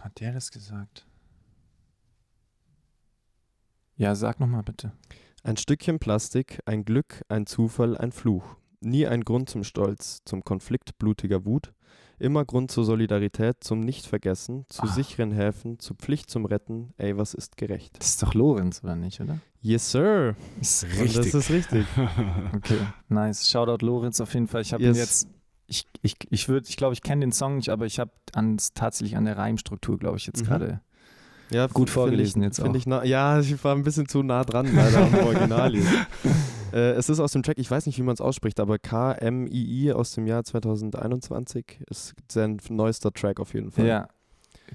Hat der das gesagt? Ja, sag nochmal bitte. Ein Stückchen Plastik, ein Glück, ein Zufall, ein Fluch. Nie ein Grund zum Stolz, zum Konflikt blutiger Wut. Immer Grund zur Solidarität, zum Nichtvergessen, zu Ah. sicheren Häfen, zur Pflicht zum Retten. Ey, was ist gerecht? Das ist doch Lorenz, oder nicht, oder? Yes, sir. Ist Und das ist richtig. (laughs) Okay, nice. Shoutout Lorenz auf jeden Fall. Ich habe Yes. ihn jetzt. Ich, ich, ich würde, ich glaube, ich kenne den Song nicht, aber ich habe ans tatsächlich an der Reimstruktur, glaube ich, jetzt Mhm. gerade. Ja, Gut vorgelesen ich, jetzt auch. Ich na, ja, ich war ein bisschen zu nah dran leider am Original (laughs) hier. äh, es ist aus dem Track, ich weiß nicht, wie man es ausspricht, aber KMII aus dem Jahr 2021 ist sein neuester Track auf jeden Fall. Ja,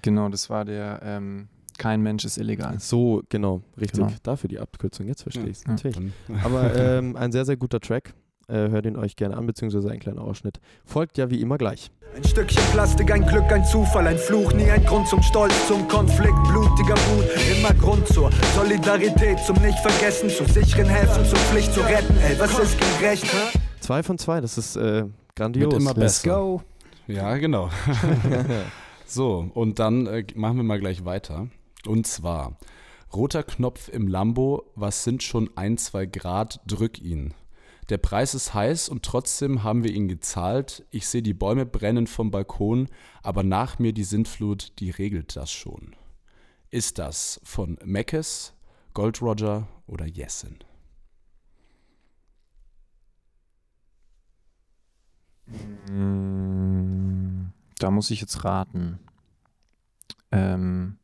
genau, das war der ähm, Kein Mensch ist illegal. So, genau, richtig. Genau. Dafür die Abkürzung, jetzt verstehe ich es Ja. natürlich. Dann- Aber ähm, ein sehr, sehr guter Track. Äh, hört ihn euch gerne an, beziehungsweise ein kleiner Ausschnitt. Folgt ja wie immer gleich. Ein Stückchen Plastik, ein Glück, ein Zufall, ein Fluch, nie ein Grund zum Stolz, zum Konflikt, blutiger Wut, immer Grund zur Solidarität, zum Nicht-Vergessen, zu sicheren Helfen, zur Pflicht zu retten, ey, was ist gerecht, hä? Zwei von zwei, das ist äh, grandios. Wird immer Let's besser. go. Ja, genau. (laughs) (laughs) so, und dann äh, machen wir mal gleich weiter. Und zwar, roter Knopf im Lambo, was sind schon ein, zwei Grad, drück ihn. Der Preis ist heiß und trotzdem haben wir ihn gezahlt. Ich sehe die Bäume brennen vom Balkon, aber nach mir die Sintflut, die regelt das schon. Ist das von Meckes, Gold Roger oder Jessin? Mm, Da muss ich jetzt raten. Ähm,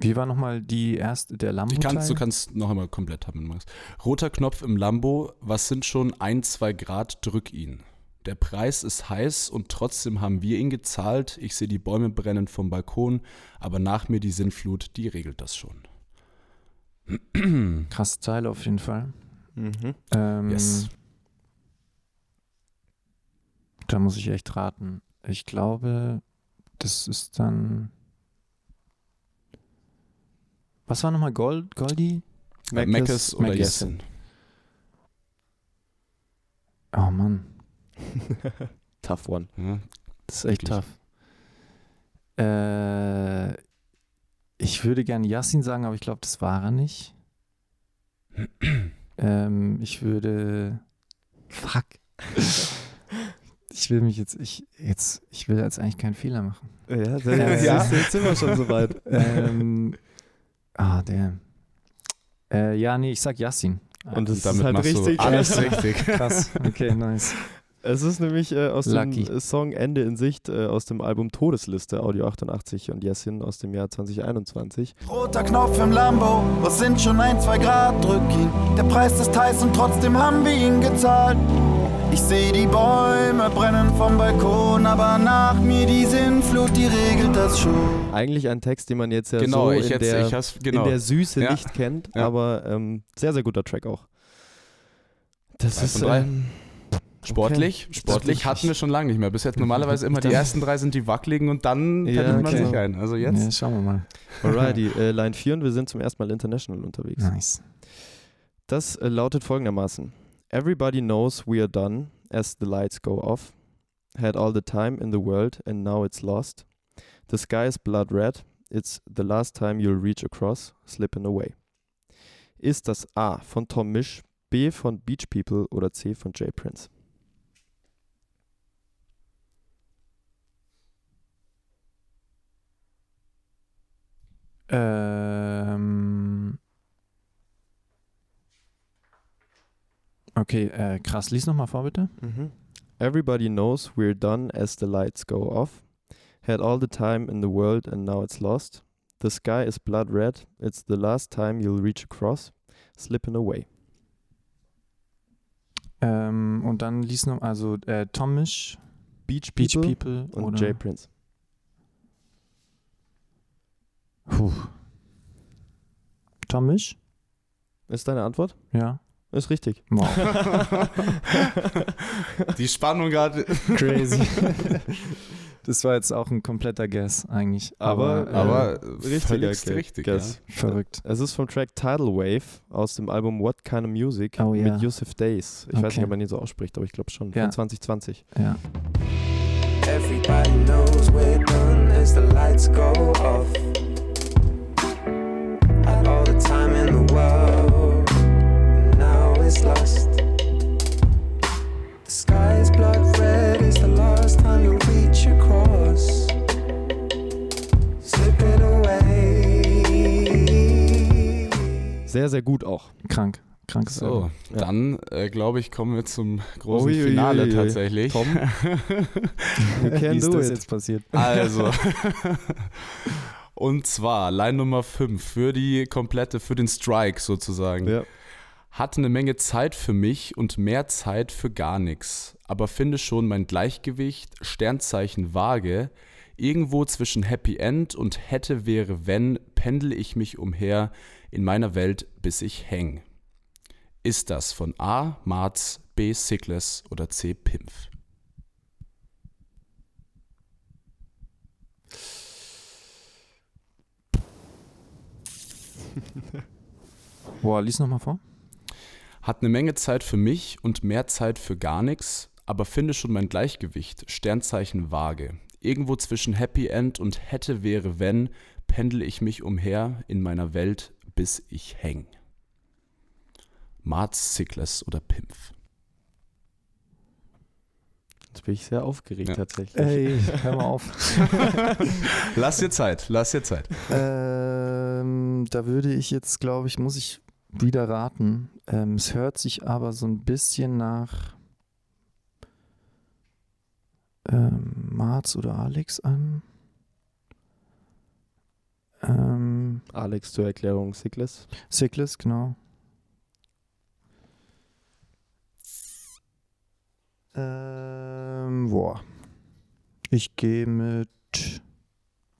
wie war nochmal die erste, der lambo Ich kann's, du kannst noch einmal komplett haben, wenn du magst. Roter Knopf im Lambo, was sind schon ein, zwei Grad, drück ihn. Der Preis ist heiß und trotzdem haben wir ihn gezahlt. Ich sehe die Bäume brennen vom Balkon, aber nach mir die Sintflut, die regelt das schon. (clears throat) Krasse Zeile auf jeden Fall. Mhm. Ähm, Yes. Da muss ich echt raten. Ich glaube, das ist dann. Was war nochmal Gold, Goldi? Meckes, Meckes oder. Jessin? Oh Mann, (laughs) Tough one. Ja, das ist echt Wirklich. tough. Äh, ich würde gerne Yassin sagen, aber ich glaube, das war er nicht. (clears throat) ähm, ich würde. Fuck. Ich will mich jetzt, ich, jetzt, ich will jetzt eigentlich keinen Fehler machen. Ja, Äh, ja. Jetzt, jetzt sind wir schon soweit. (laughs) ähm, ah, der. Äh, ja, nee, ich sag Yassin. Und das damit ist halt machst richtig. du alles (laughs) richtig. Krass. Okay, nice. Es ist nämlich äh, aus Lucky. dem äh, Song Ende in Sicht äh, aus dem Album Todesliste, Audio 88 und Jessin aus dem Jahr 2021. Roter Knopf im Lambo, was sind schon ein, zwei Grad, drück ihn. Der Preis ist heiß und trotzdem haben wir ihn gezahlt. Ich sehe die Bäume brennen vom Balkon, aber nach mir die Sinnflut, die regelt das schon. Eigentlich ein Text, den man jetzt ja Genau, so in, jetzt, der, ich has, genau. in der Süße Ja. nicht kennt, Ja. aber ähm, sehr, sehr guter Track auch. Das ist drei. ähm, Sportlich, sportlich wirklich- hatten wir schon lange nicht mehr. Bis jetzt normalerweise immer die ersten drei sind die wackeligen und dann Ja, pendelt man okay. sich ein. Also Ja, jetzt. schauen wir mal. Alrighty, äh, Line 4 und wir sind zum ersten Mal international unterwegs. Nice. Das äh, lautet folgendermaßen: Everybody knows we are done as the lights go off. Had all the time in the world and now it's lost. The sky is blood red. It's the last time you'll reach across, slipping away. Ist das A von Tom Misch, B von Beach People oder C von Jay Prince? Ähm. Okay, äh, krass. Lies nochmal vor, bitte. Mhm. Everybody knows we're done as the lights go off. Had all the time in the world and now it's lost. The sky is blood red. It's the last time you'll reach across, slipping away. Ähm, und dann lies noch, also äh, Tomish, Beach Beach People, und. Jay Prince. Puh. Tomish? Ist deine Antwort? Ja. Ist richtig. Wow. (laughs) Die Spannung gerade. Crazy. das war jetzt auch ein kompletter Guess eigentlich. Aber, Aber, äh, Aber richtiger völligst Ge- richtig. Guess. äh, verrückt. Es ist vom Track Tidal Wave aus dem Album What Kind of Music Oh, ja. mit Yusuf Days. Ich weiß Okay. nicht, ob man ihn so ausspricht, aber ich glaube schon. Ja. Von 2020. Ja. Everybody knows we're done as the lights go off. Sehr, sehr gut auch. Krank. Krankes So. Ja. dann äh, glaube ich, kommen wir zum großen Ui, ui, Finale tatsächlich. Tom? (laughs) Wie ist das it. jetzt passiert? (laughs) Also. (laughs) Und zwar Line Nummer 5 für die komplette, für den Strike sozusagen. Ja. Hatte eine Menge Zeit für mich und mehr Zeit für gar nichts. Aber finde schon mein Gleichgewicht, Sternzeichen vage. Irgendwo zwischen Happy End und hätte wäre wenn, pendel ich mich umher in meiner Welt, bis ich häng. Ist das von A. Marz, B. Sickles oder C. Pimpf? (laughs) Boah, lies nochmal vor. Hat eine Menge Zeit für mich und mehr Zeit für gar nichts, aber finde schon mein Gleichgewicht, Sternzeichen vage. Irgendwo zwischen Happy End und hätte wäre wenn, pendel ich mich umher in meiner Welt, bis ich häng. Marz, Sickles oder Pimpf? Jetzt bin ich sehr aufgeregt Ja. tatsächlich. Ey, hör mal auf. (laughs) Lass dir Zeit, lass dir Zeit. ähm, da würde ich jetzt, glaube ich, muss ich wieder raten. Ähm, es hört sich aber so ein bisschen nach ähm, Marz oder Alex an. Ähm, Alex zur Erklärung, Sickles. Sickles, genau. Ähm, boah. Ich gehe mit.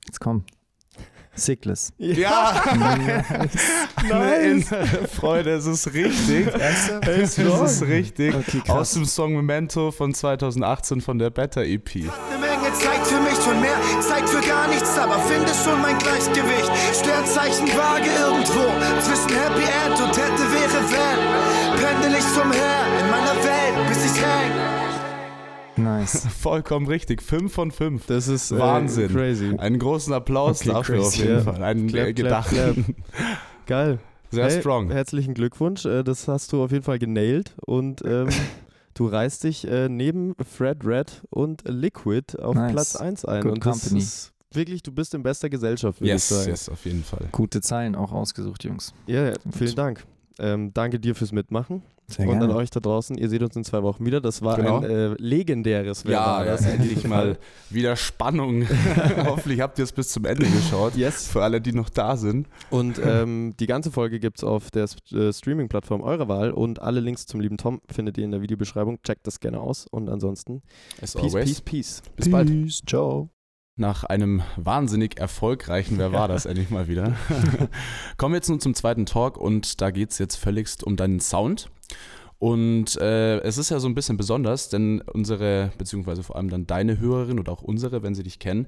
Jetzt komm. Sickles. (laughs) Ja! Eine innere Freude, es ist richtig. Es ist richtig. Okay, Aus dem Song Memento von 2018 von der Better EP. Eine Menge Zeit für mich und mehr Zeit für gar nichts, aber finde schon mein Gleichgewicht. Sternzeichen vage irgendwo zwischen Happy End und hätte wäre wenn. Pendel ich zum Herr in meiner Welt, bis ich häng. Nice. (laughs) Vollkommen richtig. 5 von 5. Das ist äh, Wahnsinn. crazy. Einen großen Applaus Okay, dafür crazy. auf jeden. Fall. Einen Clap, äh, clap, gedachten. (laughs) Geil. Sehr Hey, strong. Herzlichen Glückwunsch. Äh, Das hast du auf jeden Fall genailt und ähm, (laughs) du reißt dich äh, neben Fred Red und Liquid auf Nice. Platz 1 ein. Good und das company. ist wirklich, du bist in bester Gesellschaft, würde Yes, ich sagen. yes, auf jeden Fall. Gute Zeilen auch ausgesucht, Jungs. Ja, ja, vielen Dank. Ähm, danke dir fürs Mitmachen Sehr und an euch da draußen. Ihr seht uns in zwei Wochen wieder. Das war Genau. ein äh, legendäres Ja, das das? (laughs) endlich mal wieder Spannung. (laughs) Hoffentlich habt ihr es bis zum Ende geschaut. Yes. Für alle, die noch da sind. Und ähm, die ganze Folge gibt es auf der äh, Streaming-Plattform eurer Wahl und alle Links zum lieben Tom findet ihr in der Videobeschreibung. Checkt das gerne aus und ansonsten As Peace, always. Peace, Peace. Bis bald. Peace, ciao. Nach einem wahnsinnig erfolgreichen Wer war das endlich mal wieder. (laughs) Kommen wir jetzt nun zum zweiten Talk und da geht es jetzt völligst um deinen Sound. Und äh, es ist ja so ein bisschen besonders, denn unsere, beziehungsweise vor allem dann deine Hörerin oder auch unsere, wenn sie dich kennen,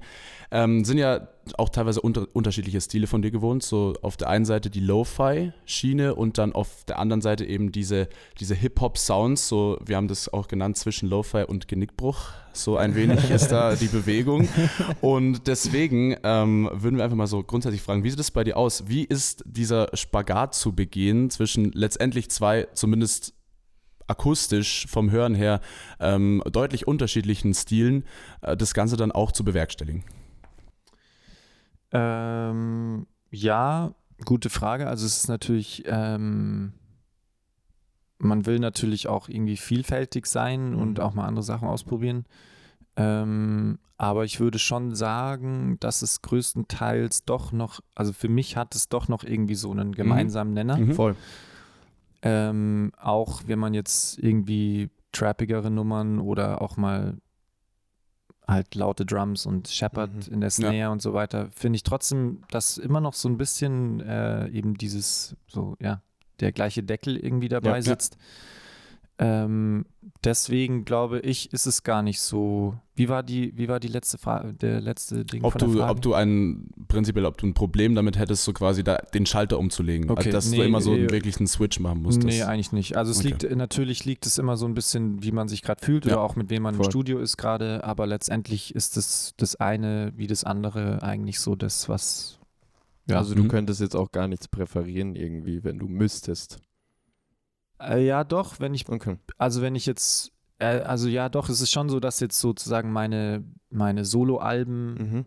ähm, sind ja auch teilweise unter, unterschiedliche Stile von dir gewohnt. So auf der einen Seite die Lo-Fi-Schiene und dann auf der anderen Seite eben diese, diese Hip-Hop-Sounds. So, wir haben das auch genannt zwischen Lo-Fi und Genickbruch. So ein wenig ist da die Bewegung. Und deswegen ähm, würden wir einfach mal so grundsätzlich fragen, wie sieht es bei dir aus? Wie ist dieser Spagat zu begehen zwischen letztendlich zwei, zumindest akustisch vom Hören her, ähm, deutlich unterschiedlichen Stilen, äh, das Ganze dann auch zu bewerkstelligen? Ähm, ja, gute Frage. Also es ist natürlich, ähm, man will natürlich auch irgendwie vielfältig sein und auch mal andere Sachen ausprobieren. Ähm, aber ich würde schon sagen, dass es größtenteils doch noch, also für mich hat es doch noch irgendwie so einen gemeinsamen Nenner. Mhm. Voll. Ähm, auch wenn man jetzt irgendwie trappigere Nummern oder auch mal halt laute Drums und Shepard Mhm. in der Snare und so weiter, finde ich trotzdem, dass immer noch so ein bisschen äh, eben dieses so, ja, der gleiche Deckel irgendwie dabei Ja, ja. Ähm, deswegen glaube ich, ist es gar nicht so. Wie war die, wie war die letzte Frage, der letzte Ding Ob von der du, Frage? ob du ein, prinzipiell, ob du ein Problem damit hättest, so quasi da, den Schalter umzulegen. Okay, also, dass du nee, immer so nee. wirklich einen Switch machen musstest. Nee, eigentlich nicht. Also es Okay. liegt, natürlich liegt es immer so ein bisschen, wie man sich gerade fühlt Ja, oder auch mit wem man voll. im Studio ist gerade, aber letztendlich ist das, das eine wie das andere eigentlich so das, was Ja. Also du Mhm. könntest jetzt auch gar nichts präferieren irgendwie, wenn du müsstest. Äh, ja doch, wenn ich, Okay. also wenn ich jetzt, äh, also ja doch, es ist schon so, dass jetzt sozusagen meine, meine Solo-Alben Mhm.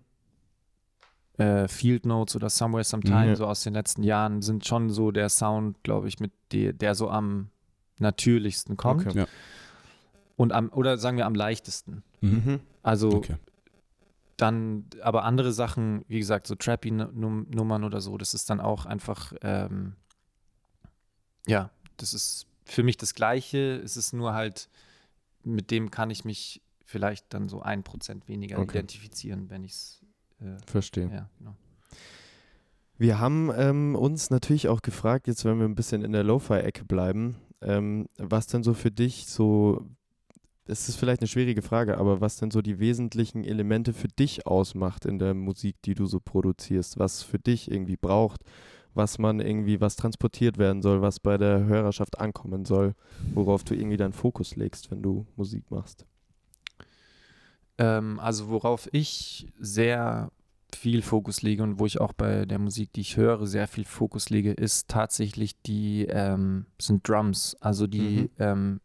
äh, Field Notes oder Somewhere Sometime, Ja. so aus den letzten Jahren, sind schon so der Sound, glaube ich, mit der, der so am natürlichsten kommt. Okay. Ja. Und am, oder sagen wir am leichtesten. Mhm. Mhm. Also Okay. dann, aber andere Sachen, wie gesagt, so Trappy-Nummern oder so, das ist dann auch einfach, ähm, ja, das ist für mich das Gleiche. Es ist nur halt, mit dem kann ich mich vielleicht dann so ein Prozent weniger Okay. identifizieren, wenn ich es, äh, Verstehe. ja, genau. Wir haben ähm, uns natürlich auch gefragt, jetzt wenn wir ein bisschen in der Lo-Fi-Ecke bleiben, ähm, was denn so für dich so, es ist vielleicht eine schwierige Frage, aber was denn so die wesentlichen Elemente für dich ausmacht in der Musik, die du so produzierst, was für dich irgendwie braucht, was man irgendwie, was transportiert werden soll, was bei der Hörerschaft ankommen soll, worauf du irgendwie deinen Fokus legst, wenn du Musik machst. Ähm, also worauf ich sehr viel Fokus lege und wo ich auch bei der Musik, die ich höre, sehr viel Fokus lege, ist tatsächlich die, ähm, sind Drums. Also die, ähm,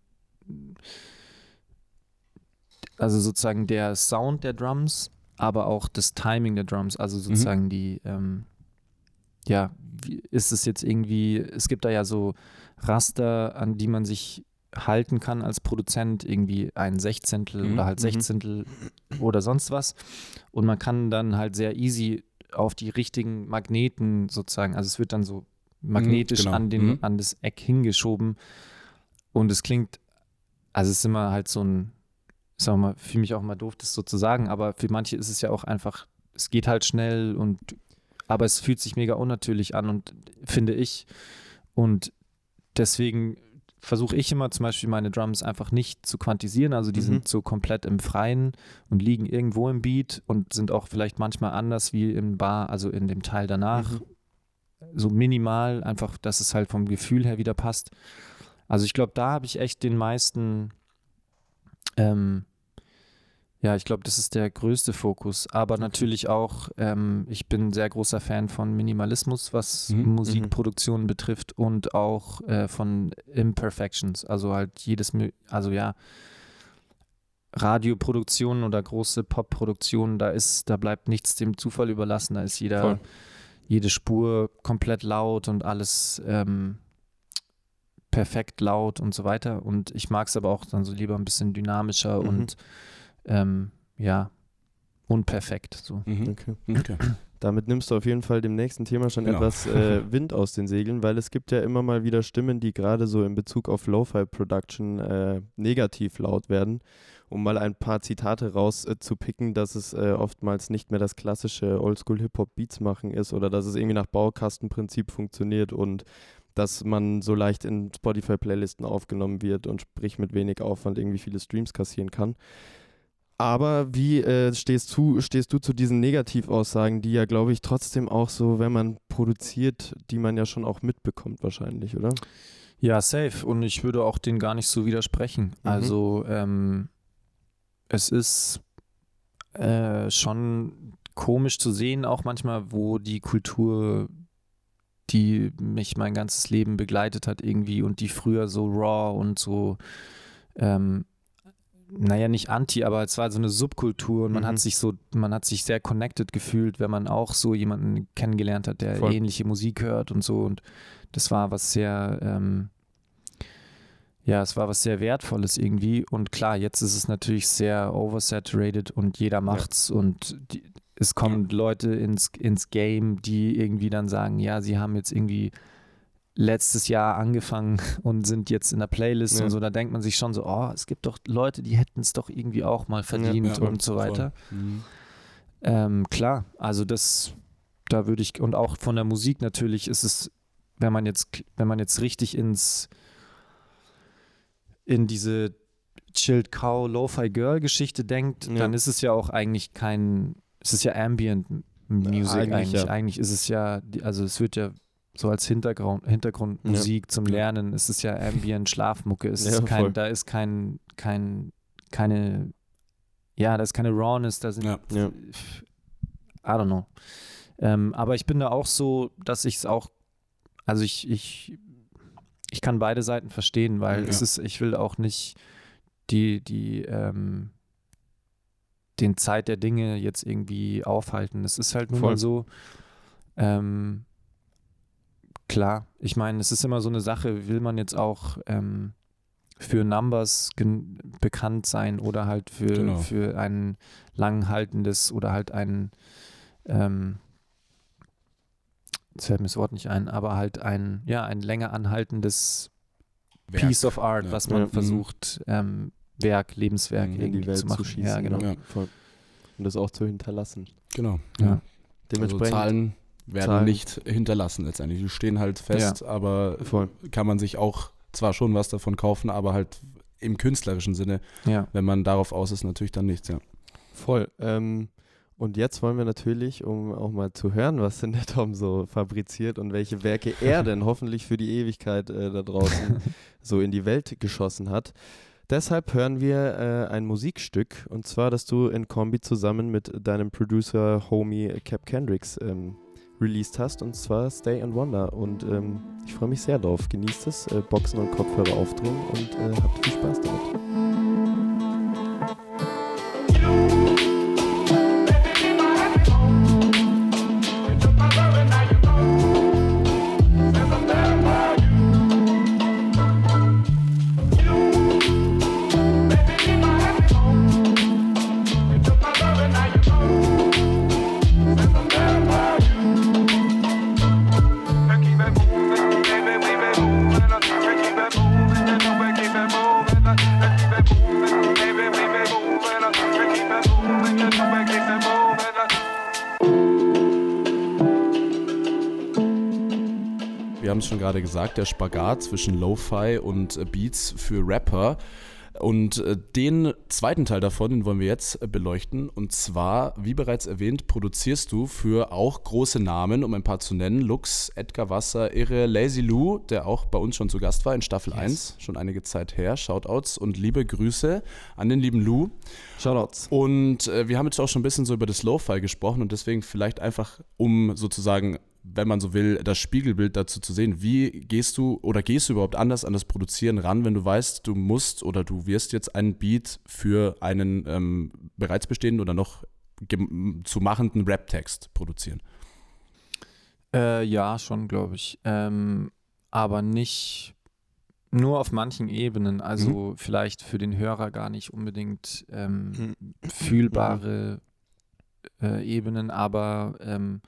also sozusagen der Sound der Drums, aber auch das Timing der Drums. Also sozusagen die, ähm, ja, ist es jetzt irgendwie, es gibt da ja so Raster, an die man sich halten kann als Produzent, irgendwie ein Sechzehntel Mhm, oder halt mhm. Sechzehntel oder sonst was. Und man kann dann halt sehr easy auf die richtigen Magneten sozusagen, also es wird dann so magnetisch genau. an, den, Mhm. an das Eck hingeschoben. Und es klingt, also es ist immer halt so ein, ich sag mal, für mich auch mal doof, das so zu sagen, aber für manche ist es ja auch einfach, es geht halt schnell und aber es fühlt sich mega unnatürlich an und finde ich. Und deswegen versuche ich immer zum Beispiel meine Drums einfach nicht zu quantisieren. Also die Mhm. sind so komplett im Freien und liegen irgendwo im Beat und sind auch vielleicht manchmal anders wie im Bar, also in dem Teil danach. Mhm. So minimal, einfach, dass es halt vom Gefühl her wieder passt. Also ich glaube, da habe ich echt den meisten, ähm, ja, ich glaube, das ist der größte Fokus. Aber natürlich auch, ähm, ich bin ein sehr großer Fan von Minimalismus, was Mhm, Musikproduktion betrifft und auch äh, von Imperfections. Also halt jedes, also ja, Radioproduktionen oder große Popproduktionen, da ist, da bleibt nichts dem Zufall überlassen. Da ist jeder, Voll. jede Spur komplett laut und alles ähm, perfekt laut und so weiter. Und ich mag es aber auch dann so lieber ein bisschen dynamischer Mhm. und ähm, ja, unperfekt. So. Mhm. Okay. Okay. (clears throat) Damit nimmst du auf jeden Fall dem nächsten Thema schon Genau. etwas äh, (laughs) Wind aus den Segeln, weil es gibt ja immer mal wieder Stimmen, die gerade so in Bezug auf Lo-Fi-Production äh, negativ laut werden. Um mal ein paar Zitate rauszupicken, äh, dass es äh, oftmals nicht mehr das klassische Oldschool-Hip-Hop-Beats machen ist oder dass es irgendwie nach Baukastenprinzip funktioniert und dass man so leicht in Spotify-Playlisten aufgenommen wird und sprich mit wenig Aufwand irgendwie viele Streams kassieren kann. Aber wie äh, stehst, du, stehst du zu diesen Negativaussagen, die ja, glaube ich, trotzdem auch so, wenn man produziert, die man ja schon auch mitbekommt wahrscheinlich, oder? Ja, safe. Und ich würde auch den gar nicht so widersprechen. Mhm. Also ähm, es ist äh, schon komisch zu sehen, auch manchmal, wo die Kultur, die mich mein ganzes Leben begleitet hat, irgendwie und die früher so raw und so, ähm, naja, nicht anti, aber es war so eine Subkultur und man Mhm. hat sich so, man hat sich sehr connected gefühlt, wenn man auch so jemanden kennengelernt hat, der Voll. ähnliche Musik hört und so. Und das war was sehr, ähm, ja, es war was sehr Wertvolles irgendwie. Und klar, jetzt ist es natürlich sehr oversaturated und jeder macht's und die, es kommen Leute ins, ins Game, die irgendwie dann sagen, ja, sie haben jetzt irgendwie letztes Jahr angefangen (laughs) und sind jetzt in der Playlist Ja. und so, da denkt man sich schon so, oh, es gibt doch Leute, die hätten es doch irgendwie auch mal verdient Ja, und so weiter. Mhm. Ähm, klar, also das, da würde ich, und auch von der Musik natürlich ist es wenn man jetzt, wenn man jetzt richtig ins in diese Chilled Cow Lo-Fi Girl Geschichte denkt, Ja. dann ist es ja auch eigentlich kein, es ist ja Ambient Music eigentlich, eigentlich. ja. Eigentlich ist es ja, die- also es wird ja so als Hintergrund, Hintergrundmusik zum Lernen, es ist ja Ambient Schlafmucke, es (laughs) Ja, ist kein, voll. da ist kein, kein, keine, ja, da ist keine Rawness, da sind Ja. Ja. I don't know. Ähm, aber ich bin da auch so, dass ich es auch, also ich, ich, ich kann beide Seiten verstehen, weil Ja. es ist, ich will auch nicht die, die, ähm, den Zeit der Dinge jetzt irgendwie aufhalten. Es ist halt mal so, ähm, klar, ich meine, es ist immer so eine Sache, will man jetzt auch ähm, für Numbers bekannt sein oder halt für, Genau. für ein langhaltendes oder halt ein, ähm, jetzt fällt mir das Wort nicht ein, aber halt ein, ja, ein länger anhaltendes Werk. Piece of Art, Ja. was man Ja. Mhm. versucht, ähm, Werk, Lebenswerk Mhm, in in irgendwie die Welt zu machen. schießen. ja, genau. Ja. Und das auch zu hinterlassen. Genau. Ja. Also Dementsprechend Zahlen werden Zahlen. nicht hinterlassen letztendlich. Die stehen halt fest, aber voll. kann man sich auch zwar schon was davon kaufen, aber halt im künstlerischen Sinne, Ja. wenn man darauf aus ist, natürlich dann nichts, ja. Voll. Ähm, und jetzt wollen wir natürlich, um auch mal zu hören, was denn der Tom so fabriziert und welche Werke er (laughs) denn hoffentlich für die Ewigkeit äh, da draußen (laughs) so in die Welt geschossen hat. Deshalb hören wir äh, ein Musikstück und zwar, das du in Kombi zusammen mit deinem Producer Homie Cap Kendricks ähm, released hast und zwar Stay and Wonder und ähm, ich freue mich sehr drauf. Genießt es, äh, Boxen und Kopfhörer aufdrehen und äh, habt viel Spaß damit. Wir haben es schon gerade gesagt, der Spagat zwischen Lo-Fi und äh, Beats für Rapper. Und äh, den zweiten Teil davon, den wollen wir jetzt äh, beleuchten. Und zwar, wie bereits erwähnt, produzierst du für auch große Namen, um ein paar zu nennen. Lux, Edgar Wasser, Irre, Lazy Lou, der auch bei uns schon zu Gast war in Staffel 1, schon einige Zeit her. Shoutouts und liebe Grüße an den lieben Lou. Shoutouts. Und äh, wir haben jetzt auch schon ein bisschen so über das Lo-Fi gesprochen und deswegen vielleicht einfach, um sozusagen, wenn man so will, das Spiegelbild dazu zu sehen, wie gehst du oder gehst du überhaupt anders an das Produzieren ran, wenn du weißt, du musst oder du wirst jetzt einen Beat für einen ähm, bereits bestehenden oder noch zu machenden Rap-Text produzieren? Äh, ja, schon, glaube ich. Ähm, aber nicht nur auf manchen Ebenen. Also vielleicht für den Hörer gar nicht unbedingt ähm, fühlbare äh, Ebenen, aber ähm,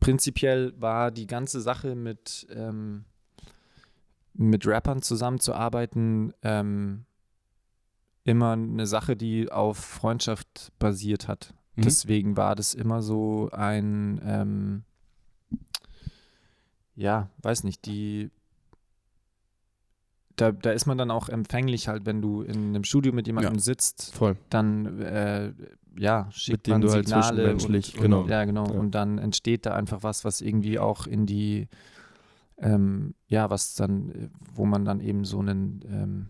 prinzipiell war die ganze Sache mit, ähm, mit Rappern zusammenzuarbeiten ähm, immer eine Sache, die auf Freundschaft basiert hat. Mhm. Deswegen war das immer so ein, ähm, ja, weiß nicht, die, da, da ist man dann auch empfänglich halt, wenn du in einem Studio mit jemandem Ja. sitzt, Voll. dann, äh, ja, schickt dem man du halt Signale zwischenmenschlich, und, genau. Und, ja, genau. Ja. Und dann entsteht da einfach was, was irgendwie auch in die, ähm, ja, was dann, wo man dann eben so einen, ähm,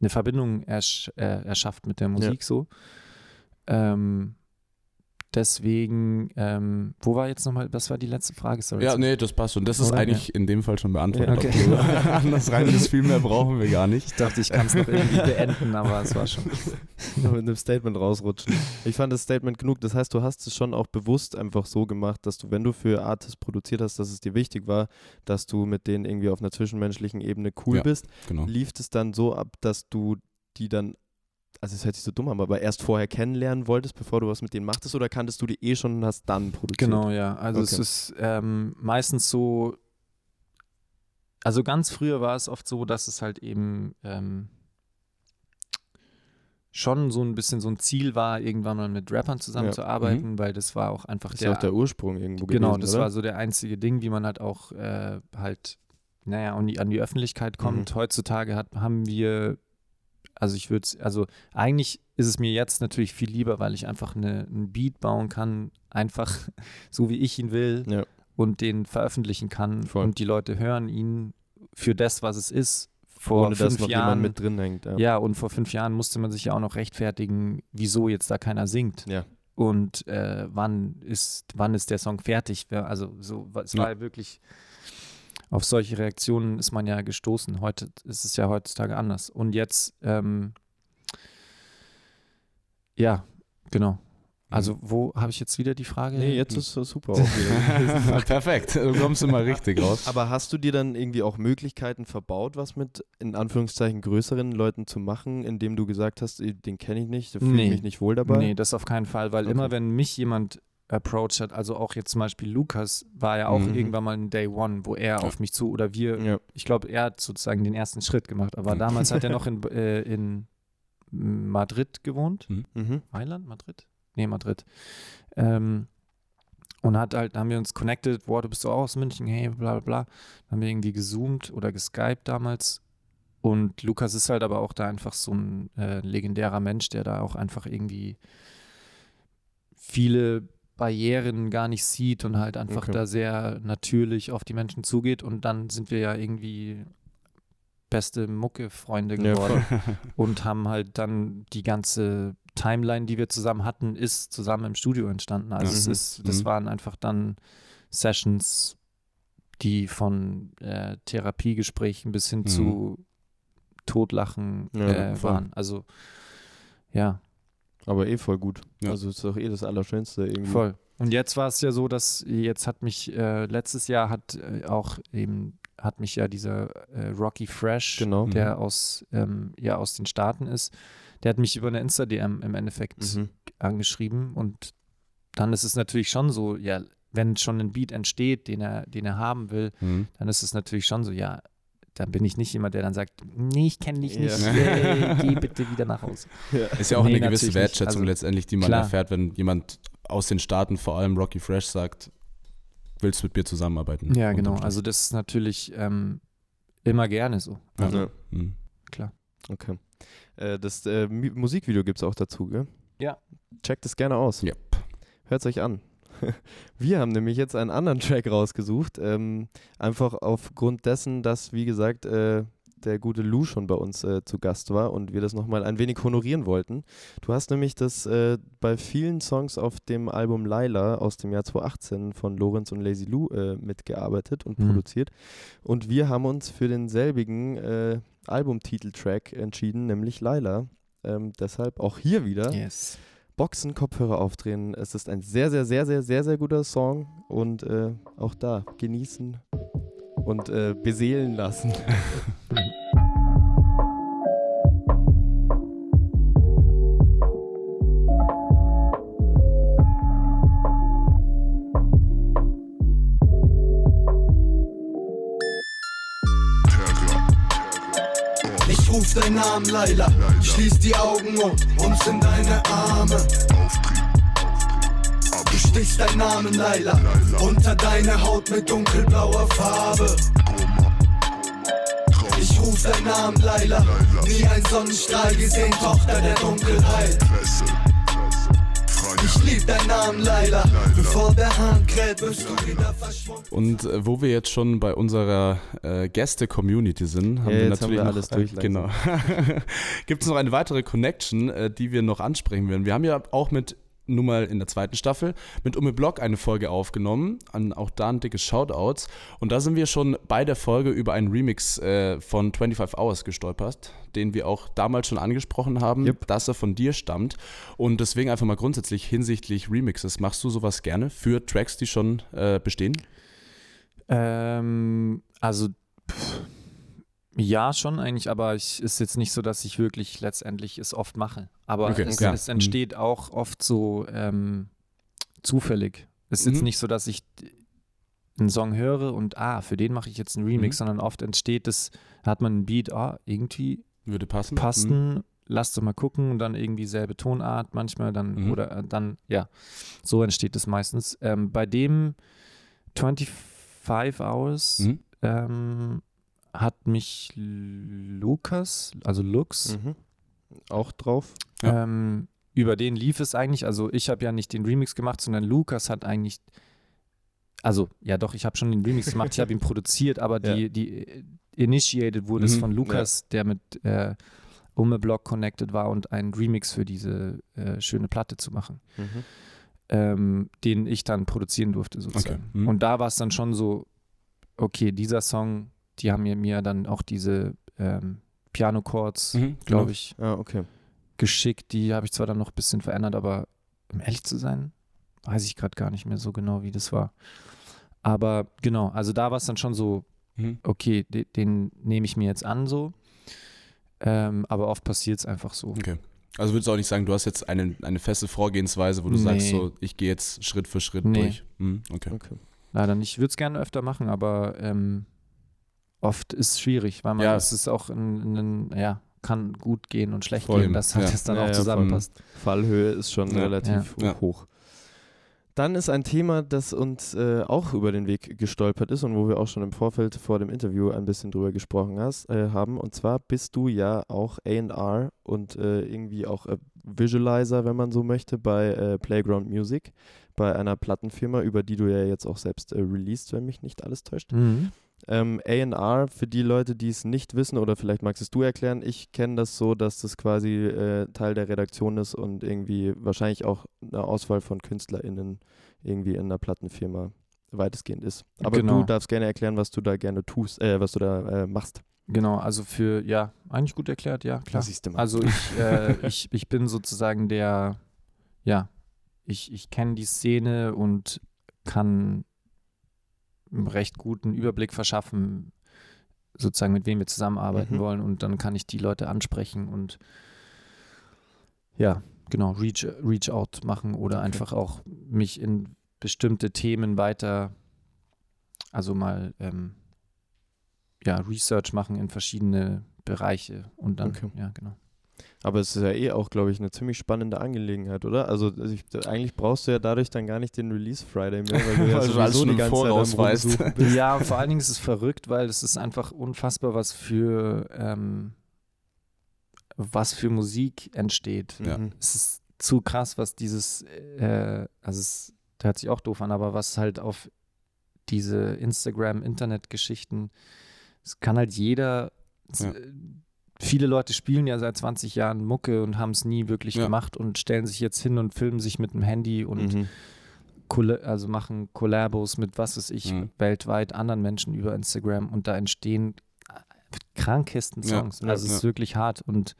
eine Verbindung ersch äh, erschafft mit der Musik so. Ähm, deswegen, ähm, wo war jetzt nochmal, was war die letzte Frage? Sorry. Ja, nee, das passt und das ist Oder? eigentlich in dem Fall schon beantwortet. Ja, okay. (laughs) Anders reines viel mehr brauchen wir gar nicht. Ich dachte, ich kann es noch irgendwie beenden, aber es war schon. (laughs) noch mit einem Statement rausrutschen. Ich fand das Statement genug. Das heißt, du hast es schon auch bewusst einfach so gemacht, dass du, wenn du für Artists produziert hast, dass es dir wichtig war, dass du mit denen irgendwie auf einer zwischenmenschlichen Ebene cool Ja. bist. Genau. Lief es dann so ab, dass du die dann, also es hört sich so dumm an, aber erst vorher kennenlernen wolltest, bevor du was mit denen machtest, oder kanntest du die eh schon und hast dann produziert? Genau, ja. Also es Okay. ist ähm, meistens so, also ganz früher war es oft so, dass es halt eben, ähm, schon so ein bisschen so ein Ziel war, irgendwann mal mit Rappern zusammenzuarbeiten, weil das war auch einfach Das ist der ja auch der Ursprung irgendwo Genau, gewesen, das oder? war so der einzige Ding, wie man halt auch äh, halt, naja, an die, an die Öffentlichkeit Mhm. kommt. Heutzutage hat, haben wir, also ich würde also eigentlich ist es mir jetzt natürlich viel lieber, weil ich einfach eine, einen Beat bauen kann, einfach (laughs) so wie ich ihn will Ja. und den veröffentlichen kann Voll. und die Leute hören ihn für das, was es ist. Vor Ohne fünf Jahren, mit drin hängt. Ja. ja, und vor fünf Jahren musste man sich ja auch noch rechtfertigen, wieso jetzt da keiner singt. Ja. Und äh, wann ist, wann ist der Song fertig? Also so, es war ja wirklich, auf solche Reaktionen ist man ja gestoßen. Heute ist es ja heutzutage anders. Und jetzt, ähm, ja, genau. Also wo habe ich jetzt wieder die Frage? Nee, jetzt ist es super. (laughs) (laughs) Perfekt, du kommst immer richtig raus. Aber hast du dir dann irgendwie auch Möglichkeiten verbaut, was mit in Anführungszeichen größeren Leuten zu machen, indem du gesagt hast, den kenne ich nicht, da fühle Nee. ich mich nicht wohl dabei? Nee, das auf keinen Fall, weil Okay. immer wenn mich jemand approached hat, also auch jetzt zum Beispiel Lukas war ja auch Mhm. irgendwann mal ein Day One, wo er auf mich zu oder wir, Ja. ich glaube, er hat sozusagen den ersten Schritt gemacht, aber Mhm. damals hat er noch (laughs) in, äh, in Madrid gewohnt. Mhm. Mailand, Madrid? Nee, Madrid. Ähm, und hat halt, haben wir uns connected, boah, du bist doch auch aus München, hey, bla bla bla. Dann haben wir irgendwie gezoomt oder geskypt damals. Und Lukas ist halt aber auch da einfach so ein äh, legendärer Mensch, der da auch einfach irgendwie viele Barrieren gar nicht sieht und halt einfach Okay. da sehr natürlich auf die Menschen zugeht. Und dann sind wir ja irgendwie beste Mucke-Freunde Ja, geworden (laughs) und haben halt dann die ganze Timeline, die wir zusammen hatten, ist zusammen im Studio entstanden. Also es Mhm. ist, das Mhm. waren einfach dann Sessions, die von äh, Therapiegesprächen bis hin Mhm. zu Totlachen Ja, äh, waren. Also ja, Aber eh voll gut. Ja. Also ist doch eh das Allerschönste irgendwie. voll. Und jetzt war es ja so, dass jetzt hat mich äh, letztes Jahr hat äh, auch eben hat mich ja dieser äh, Rocky Fresh, Genau. der aus ähm, ja aus den Staaten ist, der hat mich über eine Insta DM im Endeffekt Mhm. angeschrieben und dann ist es natürlich schon so, ja, wenn schon ein Beat entsteht, den er, den er haben will, Mhm. dann ist es natürlich schon so, ja, dann bin ich nicht jemand, der dann sagt, nee, ich kenne dich nicht, Ja. äh, (laughs) geh bitte wieder nach Hause. Ist ja auch Nee, eine gewisse. Wertschätzung Also, letztendlich, die man klar. erfährt, wenn jemand aus den Staaten, vor allem Rocky Fresh, sagt, willst du mit mir zusammenarbeiten? Ja, genau. Also das ist natürlich ähm, immer gerne so. Ja. Ja. Mhm. Klar. Okay. Äh, das äh, Musikvideo gibt es auch dazu, gell? Ja. Checkt es gerne aus. Yep. Hört es euch an. (laughs) Wir haben nämlich jetzt einen anderen Track rausgesucht. Ähm, einfach aufgrund dessen, dass, wie gesagt, äh, der gute Lou schon bei uns äh, zu Gast war und wir das nochmal ein wenig honorieren wollten. Du hast nämlich das äh, bei vielen Songs auf dem Album Laila aus dem Jahr 2018 von Lorenz und Lazy Lou äh, mitgearbeitet und Mhm. produziert. Und wir haben uns für denselbigen äh, Albumtiteltrack entschieden, nämlich Laila. Ähm, deshalb auch hier wieder Yes. Boxen, Kopfhörer aufdrehen. Es ist ein sehr, sehr, sehr, sehr, sehr, sehr guter Song und äh, auch da genießen und äh, beseelen lassen. (laughs) ruf deinen Namen Laila, schließ die Augen und uns in deine Arme. Du stichst deinen Namen Laila unter deine Haut mit dunkelblauer Farbe. Ich ruf deinen Namen Laila, nie ein Sonnenstrahl gesehen, Tochter der Dunkelheit. Ich lieb deinen Namen Laila, bevor der Hahn kräht, wirst du wieder verschwunden. Und äh, wo wir jetzt schon bei unserer äh, Gäste-Community sind, haben Ja, wir jetzt haben natürlich wir alles äh, durch Genau. (laughs) Gibt es noch eine weitere Connection, äh, die wir noch ansprechen werden? Wir haben ja auch mit nun mal in der zweiten Staffel mit Ume Block eine Folge aufgenommen, an auch da ein dickes Shoutouts. Und da sind wir schon bei der Folge über einen Remix äh, von 25 Hours gestolpert, den wir auch damals schon angesprochen haben, Yep. dass er von dir stammt. Und deswegen einfach mal grundsätzlich hinsichtlich Remixes, machst du sowas gerne für Tracks, die schon äh, bestehen? Ähm, also pff, ja, schon eigentlich, aber ich ist jetzt nicht so, dass ich wirklich letztendlich es oft mache. Aber Okay, es, es entsteht auch oft so ähm, zufällig. Es ist jetzt Mhm. nicht so, dass ich einen Song höre und ah, für den mache ich jetzt einen Remix, Mhm. sondern oft entsteht es, hat man einen Beat, ah, irgendwie Würde passen? Mhm. passen lass doch mal gucken und dann irgendwie selbe Tonart manchmal dann Mhm. oder äh, dann, ja, so entsteht es meistens. Ähm, bei dem 25 Hours Mhm. ähm, hat mich Lukas, also Lux, Mhm. Auch drauf. Ja. ähm, über den lief es eigentlich. Also ich habe ja nicht den Remix gemacht, sondern Lukas hat eigentlich, also ja doch, ich habe schon den Remix gemacht, ich habe ihn (laughs) produziert, aber die, Ja. die äh, initiated wurde es Mhm, von Lukas, der mit äh, Umme Block connected war und einen Remix für diese äh, schöne Platte zu machen, Mhm. ähm, den ich dann produzieren durfte sozusagen. Mhm. Und da war es dann schon so, okay, dieser Song, die haben mir, mir dann auch diese ähm, Piano-Chords, Mhm, glaube genau. ich, Ah, okay. geschickt. Die habe ich zwar dann noch ein bisschen verändert, aber um ehrlich zu sein, weiß ich gerade gar nicht mehr so genau, wie das war. Aber genau, also da war es dann schon so, Mhm. okay, de, den nehme ich mir jetzt an so. Ähm, aber oft passiert es einfach so. Okay. Also würdest du auch nicht sagen, du hast jetzt eine, eine feste Vorgehensweise, wo du Nee. sagst, so, ich gehe jetzt Schritt für Schritt Nee. durch. Mhm, okay. okay. Leider nicht. Ich würde es gerne öfter machen, aber ähm, oft ist es schwierig, weil man Ja. es ist auch ein, ja, kann gut gehen und schlecht Voll. gehen, dass halt Ja. das dann Ja, auch ja, zusammenpasst. Fallhöhe ist schon Ja. relativ Ja. hoch. Dann ist ein Thema, das uns äh, auch über den Weg gestolpert ist und wo wir auch schon im Vorfeld vor dem Interview ein bisschen drüber gesprochen hast, äh, haben. Und zwar bist du ja auch AR und äh, irgendwie auch äh, Visualizer, wenn man so möchte, bei äh, Playground Music, bei einer Plattenfirma, über die du ja jetzt auch selbst äh, released, wenn mich nicht alles täuscht. Mhm. Ähm, AR, für die Leute, die es nicht wissen, oder vielleicht magst es du erklären, ich kenne das so, dass das quasi äh, Teil der Redaktion ist und irgendwie wahrscheinlich auch eine Auswahl von KünstlerInnen irgendwie in einer Plattenfirma weitestgehend ist. Aber Genau. du darfst gerne erklären, was du da gerne tust, äh, was du da äh, machst. Genau, also für, ja, eigentlich gut erklärt, ja, klar. siehst du mal. Also ich, äh, (laughs) ich, ich bin sozusagen der, ja, ich, ich kenne die Szene und kann einen recht guten Überblick verschaffen, sozusagen mit wem wir zusammenarbeiten Mhm. wollen und dann kann ich die Leute ansprechen und ja, genau, Reach, Reach Out machen oder Okay. einfach auch mich in bestimmte Themen weiter, also mal ähm, ja, Research machen in verschiedene Bereiche und dann, Okay. ja, genau. Aber es ist ja eh auch, glaube ich, eine ziemlich spannende Angelegenheit, oder? Also, also ich, eigentlich brauchst du ja dadurch dann gar nicht den Release Friday mehr, weil du (laughs) ja alles sowieso schon die im ganze Zeit Voraus weißt. Rumsuchen (laughs) bist. Ja, und vor allen Dingen ist es verrückt, weil es ist einfach unfassbar, was für ähm, was für Musik entsteht. Ja. Mhm. Es ist zu krass, was dieses, äh, also es hört sich auch doof an, aber was halt auf diese Instagram-Internet-Geschichten, es kann halt jeder, Ja. Äh, viele Leute spielen ja seit 20 Jahren Mucke und haben es nie wirklich Ja. gemacht und stellen sich jetzt hin und filmen sich mit dem Handy und Mhm. Also machen Collabos mit was weiß ich Mhm. weltweit anderen Menschen über Instagram und da entstehen krankesten Ja, Songs. ja, also es ist ja. wirklich hart und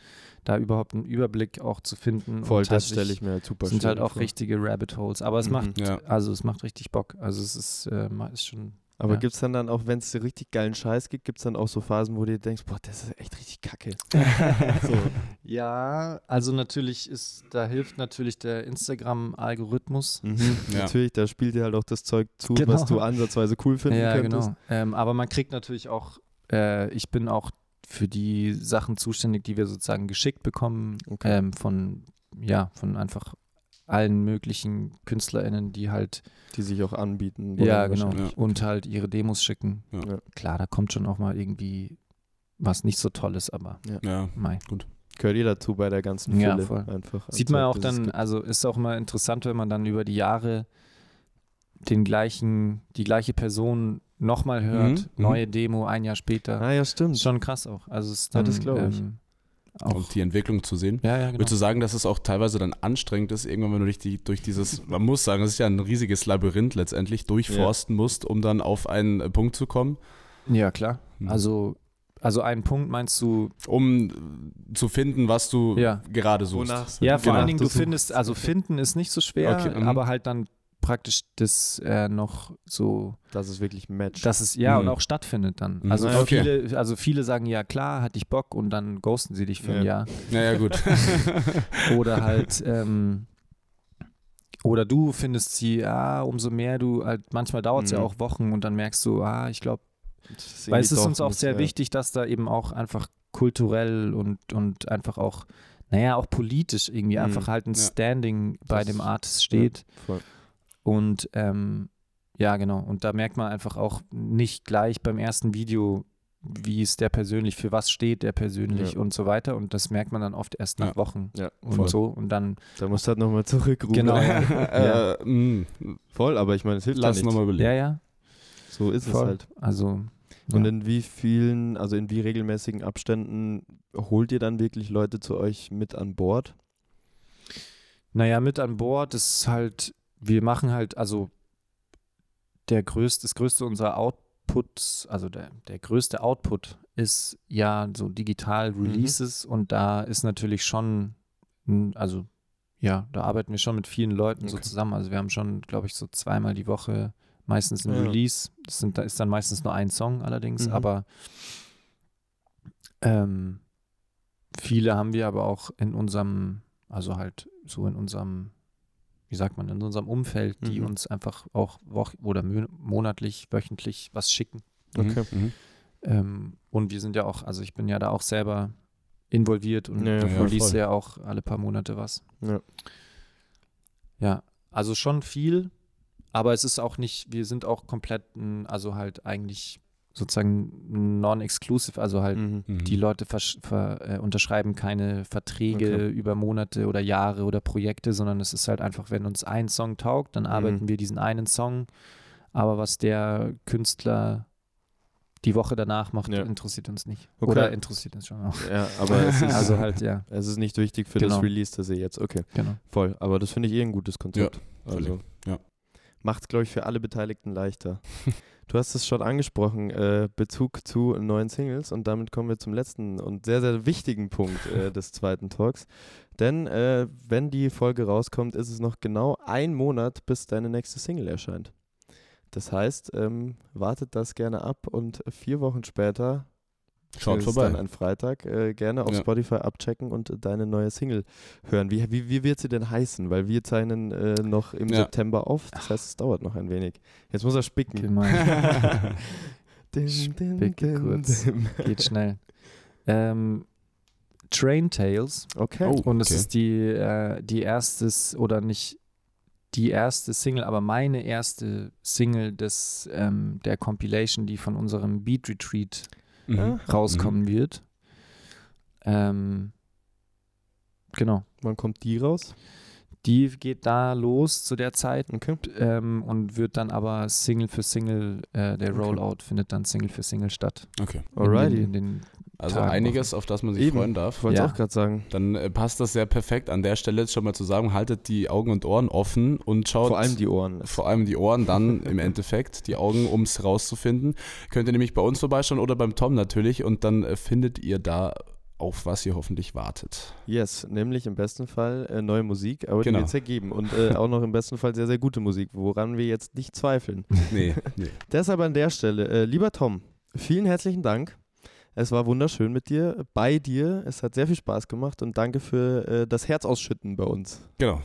da überhaupt einen Überblick auch zu finden. Voll, das stelle ich mir halt super sind halt auch vor. richtige Rabbit Holes. Aber es Mhm. macht, Ja. also es macht richtig Bock. Also es ist, äh, ist schon. Aber ja. gibt es dann dann auch, wenn es richtig geilen Scheiß gibt, gibt es dann auch so Phasen, wo du dir denkst, boah, das ist echt richtig kacke. (laughs) so. Ja, also natürlich ist, da hilft natürlich der Instagram-Algorithmus. Mhm. (laughs) Ja. Natürlich, da spielt dir halt auch das Zeug zu, Genau. was du ansatzweise cool finden Ja, könntest. genau. Ähm, aber man kriegt natürlich auch, äh, ich bin auch für die Sachen zuständig, die wir sozusagen geschickt bekommen, Okay. ähm, von, ja, von einfach allen möglichen KünstlerInnen, die halt, Die sich auch anbieten. ja, genau, wahrscheinlich. und halt ihre Demos schicken. Ja. Ja. Klar, da kommt schon auch mal irgendwie was nicht so Tolles, aber Ja. mei. Gehört ihr dazu bei der ganzen Ja, Fülle voll. einfach. Sieht man Zeug, auch dann, also ist auch mal interessant, wenn man dann über die Jahre den gleichen, die gleiche Person nochmal hört, Mhm, mhm. neue Demo ein Jahr später. Ah ja, stimmt. Ist schon krass auch. Also es ist Ja, dann, das glaub ich. Ähm, auch, Und die Entwicklung zu sehen. ja, ja, genau. Würdest du sagen, dass es auch teilweise dann anstrengend ist, irgendwann, wenn du durch, die, durch dieses, man muss sagen, es ist ja ein riesiges Labyrinth letztendlich, durchforsten musst, um dann auf einen äh, Punkt zu kommen? Ja, klar. Mhm. Also, also einen Punkt meinst du, Um zu finden, was du Ja. gerade suchst. Wonach- ja, vor Genau. allen Dingen, du findest, also finden ist nicht so schwer, Okay, mhm. aber halt dann praktisch das äh, noch so, dass es wirklich matcht. dass es ja Mhm. und auch stattfindet dann. Mhm. Also Ah, okay. viele, also viele sagen ja klar, hatte ich Bock und dann ghosten sie dich für ein Ja. Jahr. Ja, ja, gut. (laughs) Oder halt, ähm, oder du findest sie, ja, umso mehr du halt, manchmal dauert es ja Mhm. auch Wochen und dann merkst du, ah, ich glaube, Weil es ist uns auch sehr ja. wichtig, dass da eben auch einfach kulturell und, und einfach auch naja, auch politisch irgendwie Mhm. einfach halt ein Ja. Standing bei Das- dem Artist steht. voll. Und ähm, ja, genau. Und da merkt man einfach auch nicht gleich beim ersten Video, wie ist der persönlich, für was steht der persönlich Ja. und so weiter. Und das merkt man dann oft erst nach Ja. Wochen Ja, und voll. so. Und dann, Da musst du halt nochmal zurückrufen. Genau, ja. (laughs) äh, mh, Voll, aber ich meine, es hilft lass ja nochmal überlegen. ja, ja, So ist es voll. halt. Also, Und ja. in wie vielen, also in wie regelmäßigen Abständen holt ihr dann wirklich Leute zu euch mit an Bord? Naja, mit an Bord ist halt, wir machen halt, also der größte, das größte unserer Outputs, also der, der größte Output ist ja so digital Releases und da ist natürlich schon, also ja, da arbeiten wir schon mit vielen Leuten so Okay. zusammen. Also wir haben schon, glaube ich, so zweimal die Woche meistens ein Ja. Release. Das sind, da ist dann meistens nur ein Song allerdings, Mhm. aber ähm, viele haben wir aber auch in unserem, also halt so in unserem, wie sagt man, in unserem Umfeld, die Mhm. uns einfach auch woch oder monatlich, wöchentlich was schicken. Okay. Mhm. Ähm, und wir sind ja auch, also ich bin ja da auch selber involviert und Ja, ja, release ja auch alle paar Monate was. Ja. Ja, also schon viel, aber es ist auch nicht, wir sind auch komplett, also halt eigentlich sozusagen non-exclusive, also halt Mhm. Mhm. die Leute versch- ver, äh, unterschreiben keine Verträge Okay. über Monate oder Jahre oder Projekte, sondern es ist halt einfach, wenn uns ein Song taugt, dann arbeiten Mhm. wir diesen einen Song. Aber was der Künstler die Woche danach macht, Ja. interessiert uns nicht. Okay. Oder interessiert uns schon auch. Ja, aber es (laughs) ist, Also halt, ja, es ist nicht wichtig für Genau. das Release, das ihr jetzt, okay, genau. voll. Aber das finde ich eh ein gutes Konzept. völlig. also, Ja. Macht, glaube ich, für alle Beteiligten leichter. (laughs) Du hast es schon angesprochen, äh, Bezug zu neuen Singles und damit kommen wir zum letzten und sehr, sehr wichtigen Punkt äh, (laughs) des zweiten Talks. Denn äh, wenn die Folge rauskommt, ist es noch genau ein Monat, bis deine nächste Single erscheint. Das heißt, ähm, wartet das gerne ab und vier Wochen später Schaut ist vorbei. dann ein Freitag. Äh, gerne auf Ja. Spotify abchecken und deine neue Single hören. Wie, wie, wie wird sie denn heißen? Weil wir zeichnen äh, noch im Ja. September auf. Das heißt, es dauert noch ein wenig. Jetzt muss er spicken. (laughs) Dim, Spicke dim, kurz. dim. Geht schnell. Ähm, Train Tales. Okay. Oh. Und es okay. ist die, äh, die erste, S- oder nicht die erste Single, aber meine erste Single des, ähm, der Compilation, die von unserem Beat Retreat Mhm. rauskommen wird. Ähm, genau. Wann kommt die raus? Die geht da los zu der Zeit Okay. ähm, und wird dann aber Single für Single, äh, der Okay. Rollout findet dann Single für Single statt. Okay. Alrighty. In den, in den Also Tagen, einiges, auf das man sich Eben. freuen Ich darf. wollte Ja. auch gerade sagen. Dann äh, passt das sehr perfekt an der Stelle jetzt schon mal zu sagen, haltet die Augen und Ohren offen und schaut Vor allem die Ohren. vor allem die Ohren dann (laughs) im Endeffekt, die Augen, um es rauszufinden. Könnt ihr nämlich bei uns vorbeischauen oder beim Tom natürlich und dann äh, findet ihr da, auf was ihr hoffentlich wartet. Yes, nämlich im besten Fall äh, neue Musik, aber Genau. die wird es ja geben. Und äh, auch noch im besten Fall sehr, sehr gute Musik, woran wir jetzt nicht zweifeln. (laughs) Nee, nee. (laughs) Deshalb an der Stelle, äh, lieber Tom, vielen herzlichen Dank. Es war wunderschön mit dir, bei dir. Es hat sehr viel Spaß gemacht und danke für äh, das Herzausschütten bei uns. Genau.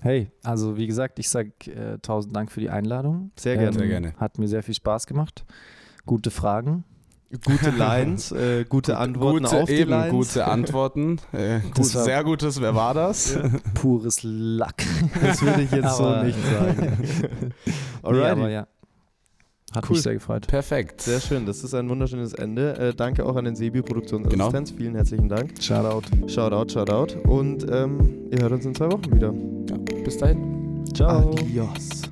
Hey, also wie gesagt, ich sage äh, tausend Dank für die Einladung. Sehr gerne. Sehr gerne. Hat mir sehr viel Spaß gemacht. Gute Fragen. Gute (laughs) Lines, äh, gute Antworten gute, auf die eben, Lines. gute Antworten. (laughs) Äh, gut, sehr gutes, wer war das? (laughs) Pures Lack. Das würde ich jetzt so Aber- nicht sagen. nee, Alrighty. aber ja. Hat Cool. mich sehr gefreut. Perfekt. Sehr schön, das ist ein wunderschönes Ende. Äh, danke auch an den Sebi Produktionsassistenz. Genau. Vielen herzlichen Dank. Shoutout. Shoutout, Shoutout. Und ähm, ihr hört uns in zwei Wochen wieder. Ja, bis dahin. Ciao. Adios.